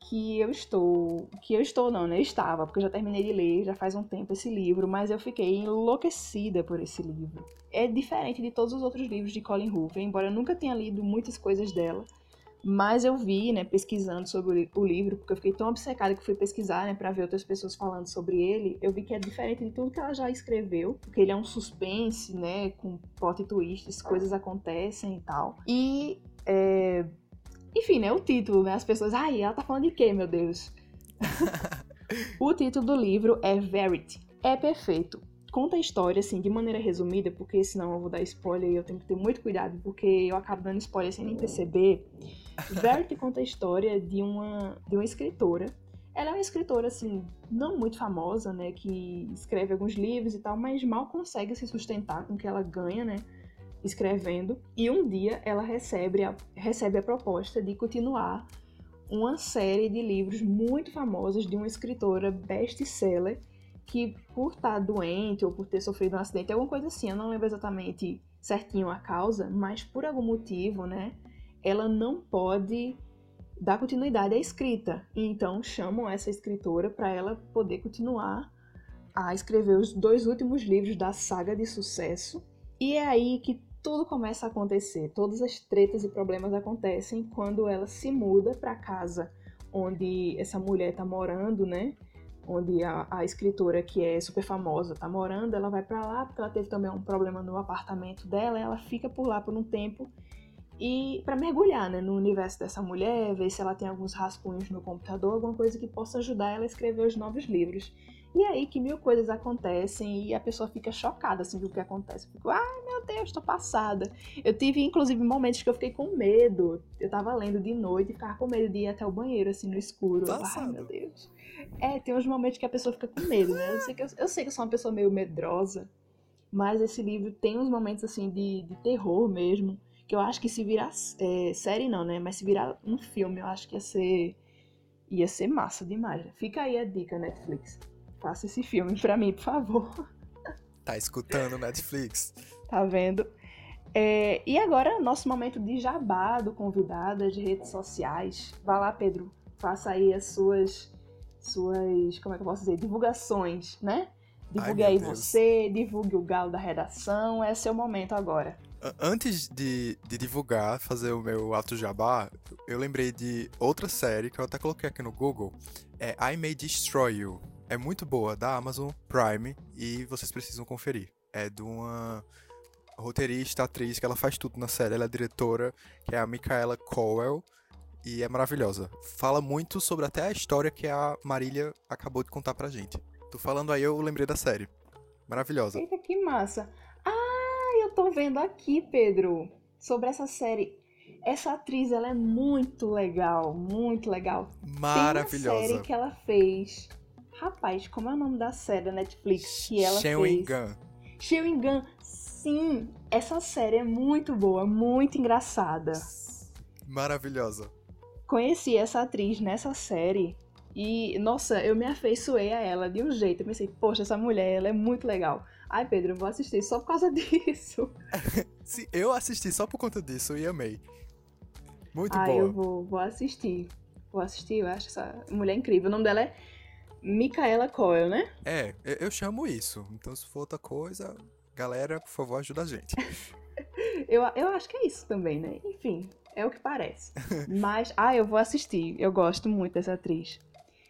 que eu estou, que eu estou não, né? Eu estava, porque eu já terminei de ler já faz um tempo esse livro, mas eu fiquei enlouquecida por esse livro. É diferente de todos os outros livros de Colin Hoover, embora eu nunca tenha lido muitas coisas dela, mas eu vi, né, pesquisando sobre o livro, porque eu fiquei tão obcecada que fui pesquisar, né, para ver outras pessoas falando sobre ele, eu vi que é diferente de tudo que ela já escreveu, porque ele é um suspense, né, com plot twists, coisas acontecem e tal. E é, enfim, né? O título, né? As pessoas, ai, ela tá falando de quê, meu Deus? o título do livro é Verity. É perfeito. Conta a história, assim, de maneira resumida, porque senão eu vou dar spoiler e eu tenho que ter muito cuidado, porque eu acabo dando spoiler sem nem perceber. Verity conta a história de uma, de uma escritora. Ela é uma escritora, assim, não muito famosa, né? Que escreve alguns livros e tal, mas mal consegue se sustentar com o que ela ganha, né? Escrevendo, e um dia ela recebe a, recebe a proposta de continuar uma série de livros muito famosos de uma escritora best-seller que por estar doente ou por ter sofrido um acidente, alguma coisa assim, eu não lembro exatamente certinho a causa, mas por algum motivo, né, ela não pode dar continuidade à escrita. Então chamam essa escritora para ela poder continuar a escrever os dois últimos livros da saga de sucesso. E é aí que tudo começa a acontecer, todas as tretas e problemas acontecem quando ela se muda para casa onde essa mulher está morando, né? Onde a, a, escritora que é super famosa está morando, ela vai para lá porque ela teve também um problema no apartamento dela, ela fica por lá por um tempo e para mergulhar né, no universo dessa mulher, ver se ela tem alguns rascunhos no computador, alguma coisa que possa ajudar ela a escrever os novos livros. E aí que mil coisas acontecem e a pessoa fica chocada assim do que acontece. Fico, ai meu Deus, tô passada. Eu tive inclusive momentos que eu fiquei com medo. Eu tava lendo de noite e ficava com medo de ir até o banheiro assim no escuro. Ai meu Deus. É, tem uns momentos que a pessoa fica com medo, né? Eu sei que eu, eu, sei que eu sou uma pessoa meio medrosa, mas esse livro tem uns momentos assim de, de terror mesmo. Que eu acho que se virar é, série não, né? Mas se virar um filme, eu acho que ia ser. ia ser massa demais. Fica aí a dica, Netflix. Faça esse filme pra mim, por favor. Tá escutando Netflix? Tá vendo? É, e agora, nosso momento de jabá do convidado, as redes sociais. Vá lá, Pedro. Faça aí as suas, suas, como é que eu posso dizer, divulgações, né? Divulgue Ai, aí Deus. você, divulgue o galo da redação. É seu momento agora. Antes de, de divulgar, fazer o meu ato jabá, eu lembrei de outra série que eu até coloquei aqui no Google. É I May Destroy You é muito boa, da Amazon Prime, e vocês precisam conferir. É de uma roteirista, atriz, que ela faz tudo na série. Ela é diretora, que é a Micaela Cowell, e é maravilhosa. Fala muito sobre até a história que a Marília acabou de contar pra gente. Tô falando aí, eu lembrei da série. Maravilhosa. Eita, que massa. Ah, eu tô vendo aqui, Pedro, sobre essa série. Essa atriz, ela é muito legal, muito legal. Maravilhosa. Tem série que ela fez Rapaz, como é o nome da série da Netflix que ela Chewing fez? Gun. Chewing Gun. Sim, essa série é muito boa, muito engraçada. Maravilhosa. Conheci essa atriz nessa série e, nossa, eu me afeiçoei a ela de um jeito. Eu pensei, poxa, essa mulher, ela é muito legal. Ai, Pedro, eu vou assistir só por causa disso. Sim, eu assisti só por conta disso e amei. Muito Ai, boa. eu vou, vou assistir. Vou assistir, eu acho essa mulher incrível. O nome dela é Micaela Coel, né? É, eu chamo isso. Então, se for outra coisa, galera, por favor, ajuda a gente. eu, eu acho que é isso também, né? Enfim, é o que parece. Mas, ah, eu vou assistir. Eu gosto muito dessa atriz.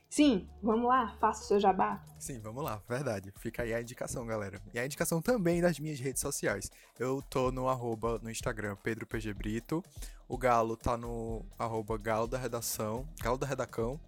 Sim, vamos lá, faça o seu jabá. Sim, vamos lá, verdade. Fica aí a indicação, galera. E a indicação também das minhas redes sociais. Eu tô no arroba no Instagram, Pedro PG Brito. O Galo tá no arroba Galo da Redação, Galo da Redacão.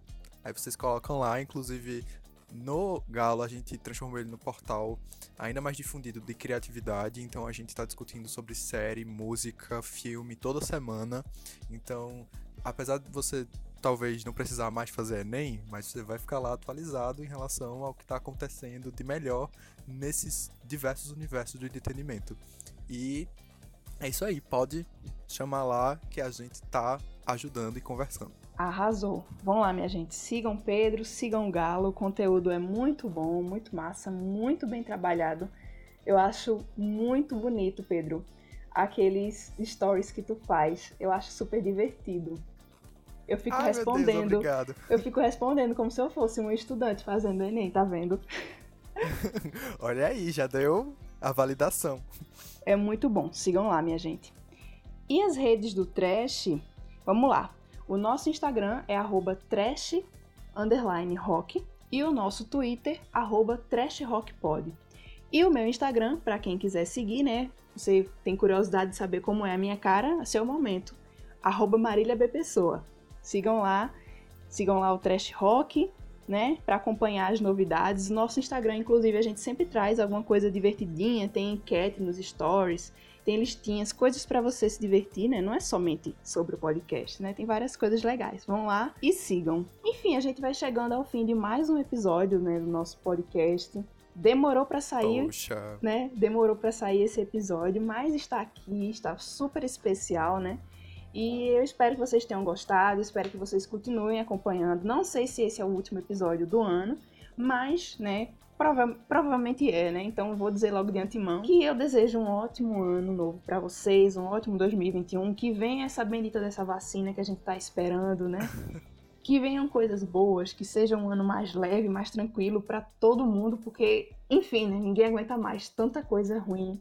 Aí vocês colocam lá, inclusive no Galo a gente transformou ele no portal ainda mais difundido de criatividade, então a gente está discutindo sobre série, música, filme toda semana. Então, apesar de você talvez não precisar mais fazer Enem, mas você vai ficar lá atualizado em relação ao que está acontecendo de melhor nesses diversos universos de entretenimento. E é isso aí, pode chamar lá que a gente tá ajudando e conversando. Arrasou. Vamos lá, minha gente. Sigam Pedro, sigam Galo. O conteúdo é muito bom, muito massa, muito bem trabalhado. Eu acho muito bonito, Pedro. Aqueles stories que tu faz. Eu acho super divertido. Eu fico Ai, respondendo. Deus, eu fico respondendo como se eu fosse um estudante fazendo Enem, tá vendo? Olha aí, já deu a validação. É muito bom. Sigam lá, minha gente. E as redes do Trash? Vamos lá. O nosso Instagram é trash rock e o nosso Twitter, trashrockpod. E o meu Instagram, para quem quiser seguir, né? Você tem curiosidade de saber como é a minha cara, é seu momento. Arroba Marília B. Pessoa. Sigam lá, sigam lá o Trash Rock, né? Para acompanhar as novidades. Nosso Instagram, inclusive, a gente sempre traz alguma coisa divertidinha, tem enquete nos stories, tem listinhas, coisas para você se divertir, né? Não é somente sobre o podcast, né? Tem várias coisas legais. Vão lá e sigam. Enfim, a gente vai chegando ao fim de mais um episódio, né, do nosso podcast. Demorou para sair, Poxa. né? Demorou para sair esse episódio, mas está aqui, está super especial, né? E eu espero que vocês tenham gostado, espero que vocês continuem acompanhando. Não sei se esse é o último episódio do ano, mas, né, Prova provavelmente é, né? Então eu vou dizer logo de antemão que eu desejo um ótimo ano novo para vocês, um ótimo 2021, que venha essa bendita dessa vacina que a gente tá esperando, né? que venham coisas boas, que seja um ano mais leve, mais tranquilo para todo mundo, porque, enfim, né, ninguém aguenta mais tanta coisa ruim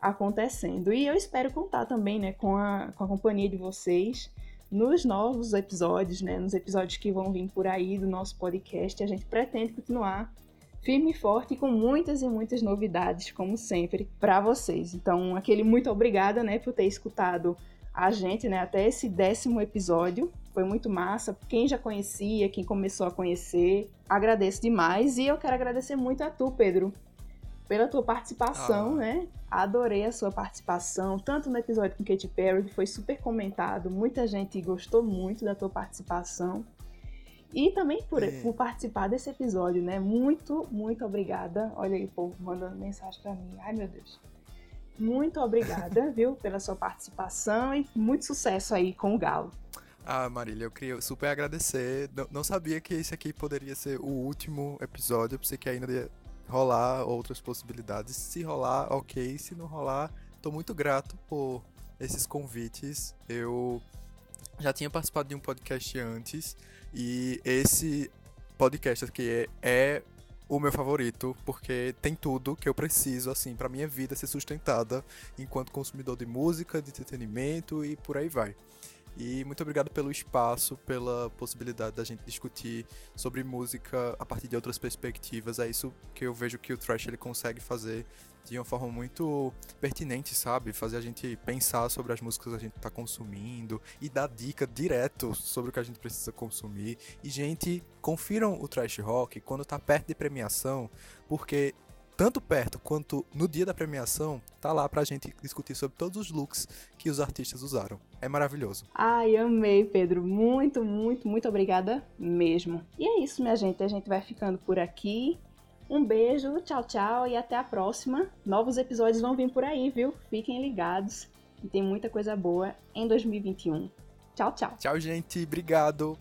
acontecendo. E eu espero contar também, né, com a, com a companhia de vocês nos novos episódios, né, nos episódios que vão vir por aí do nosso podcast. A gente pretende continuar firme e forte com muitas e muitas novidades, como sempre, para vocês. Então, aquele muito obrigada, né, por ter escutado a gente, né, até esse décimo episódio. Foi muito massa. Quem já conhecia, quem começou a conhecer, agradeço demais. E eu quero agradecer muito a tu, Pedro, pela tua participação, ah. né? Adorei a sua participação, tanto no episódio com Katy Perry, que foi super comentado, muita gente gostou muito da tua participação. E também por, é. por participar desse episódio, né? Muito, muito obrigada. Olha aí o povo mandando mensagem para mim. Ai, meu Deus. Muito obrigada, viu, pela sua participação e muito sucesso aí com o Galo. Ah, Marília, eu queria super agradecer. Não, não sabia que esse aqui poderia ser o último episódio. Eu pensei que ainda ia rolar outras possibilidades. Se rolar, ok. Se não rolar, tô muito grato por esses convites. Eu já tinha participado de um podcast antes e esse podcast aqui é, é o meu favorito, porque tem tudo que eu preciso, assim, para minha vida ser sustentada enquanto consumidor de música, de entretenimento e por aí vai. E muito obrigado pelo espaço, pela possibilidade da gente discutir sobre música a partir de outras perspectivas. É isso que eu vejo que o Trash ele consegue fazer de uma forma muito pertinente, sabe? Fazer a gente pensar sobre as músicas que a gente está consumindo e dar dica direto sobre o que a gente precisa consumir. E, gente, confiram o Trash Rock quando tá perto de premiação, porque tanto perto quanto no dia da premiação, tá lá pra gente discutir sobre todos os looks que os artistas usaram. É maravilhoso. Ai, amei, Pedro. Muito, muito, muito obrigada mesmo. E é isso, minha gente. A gente vai ficando por aqui. Um beijo, tchau, tchau e até a próxima. Novos episódios vão vir por aí, viu? Fiquem ligados. E tem muita coisa boa em 2021. Tchau, tchau. Tchau, gente. Obrigado.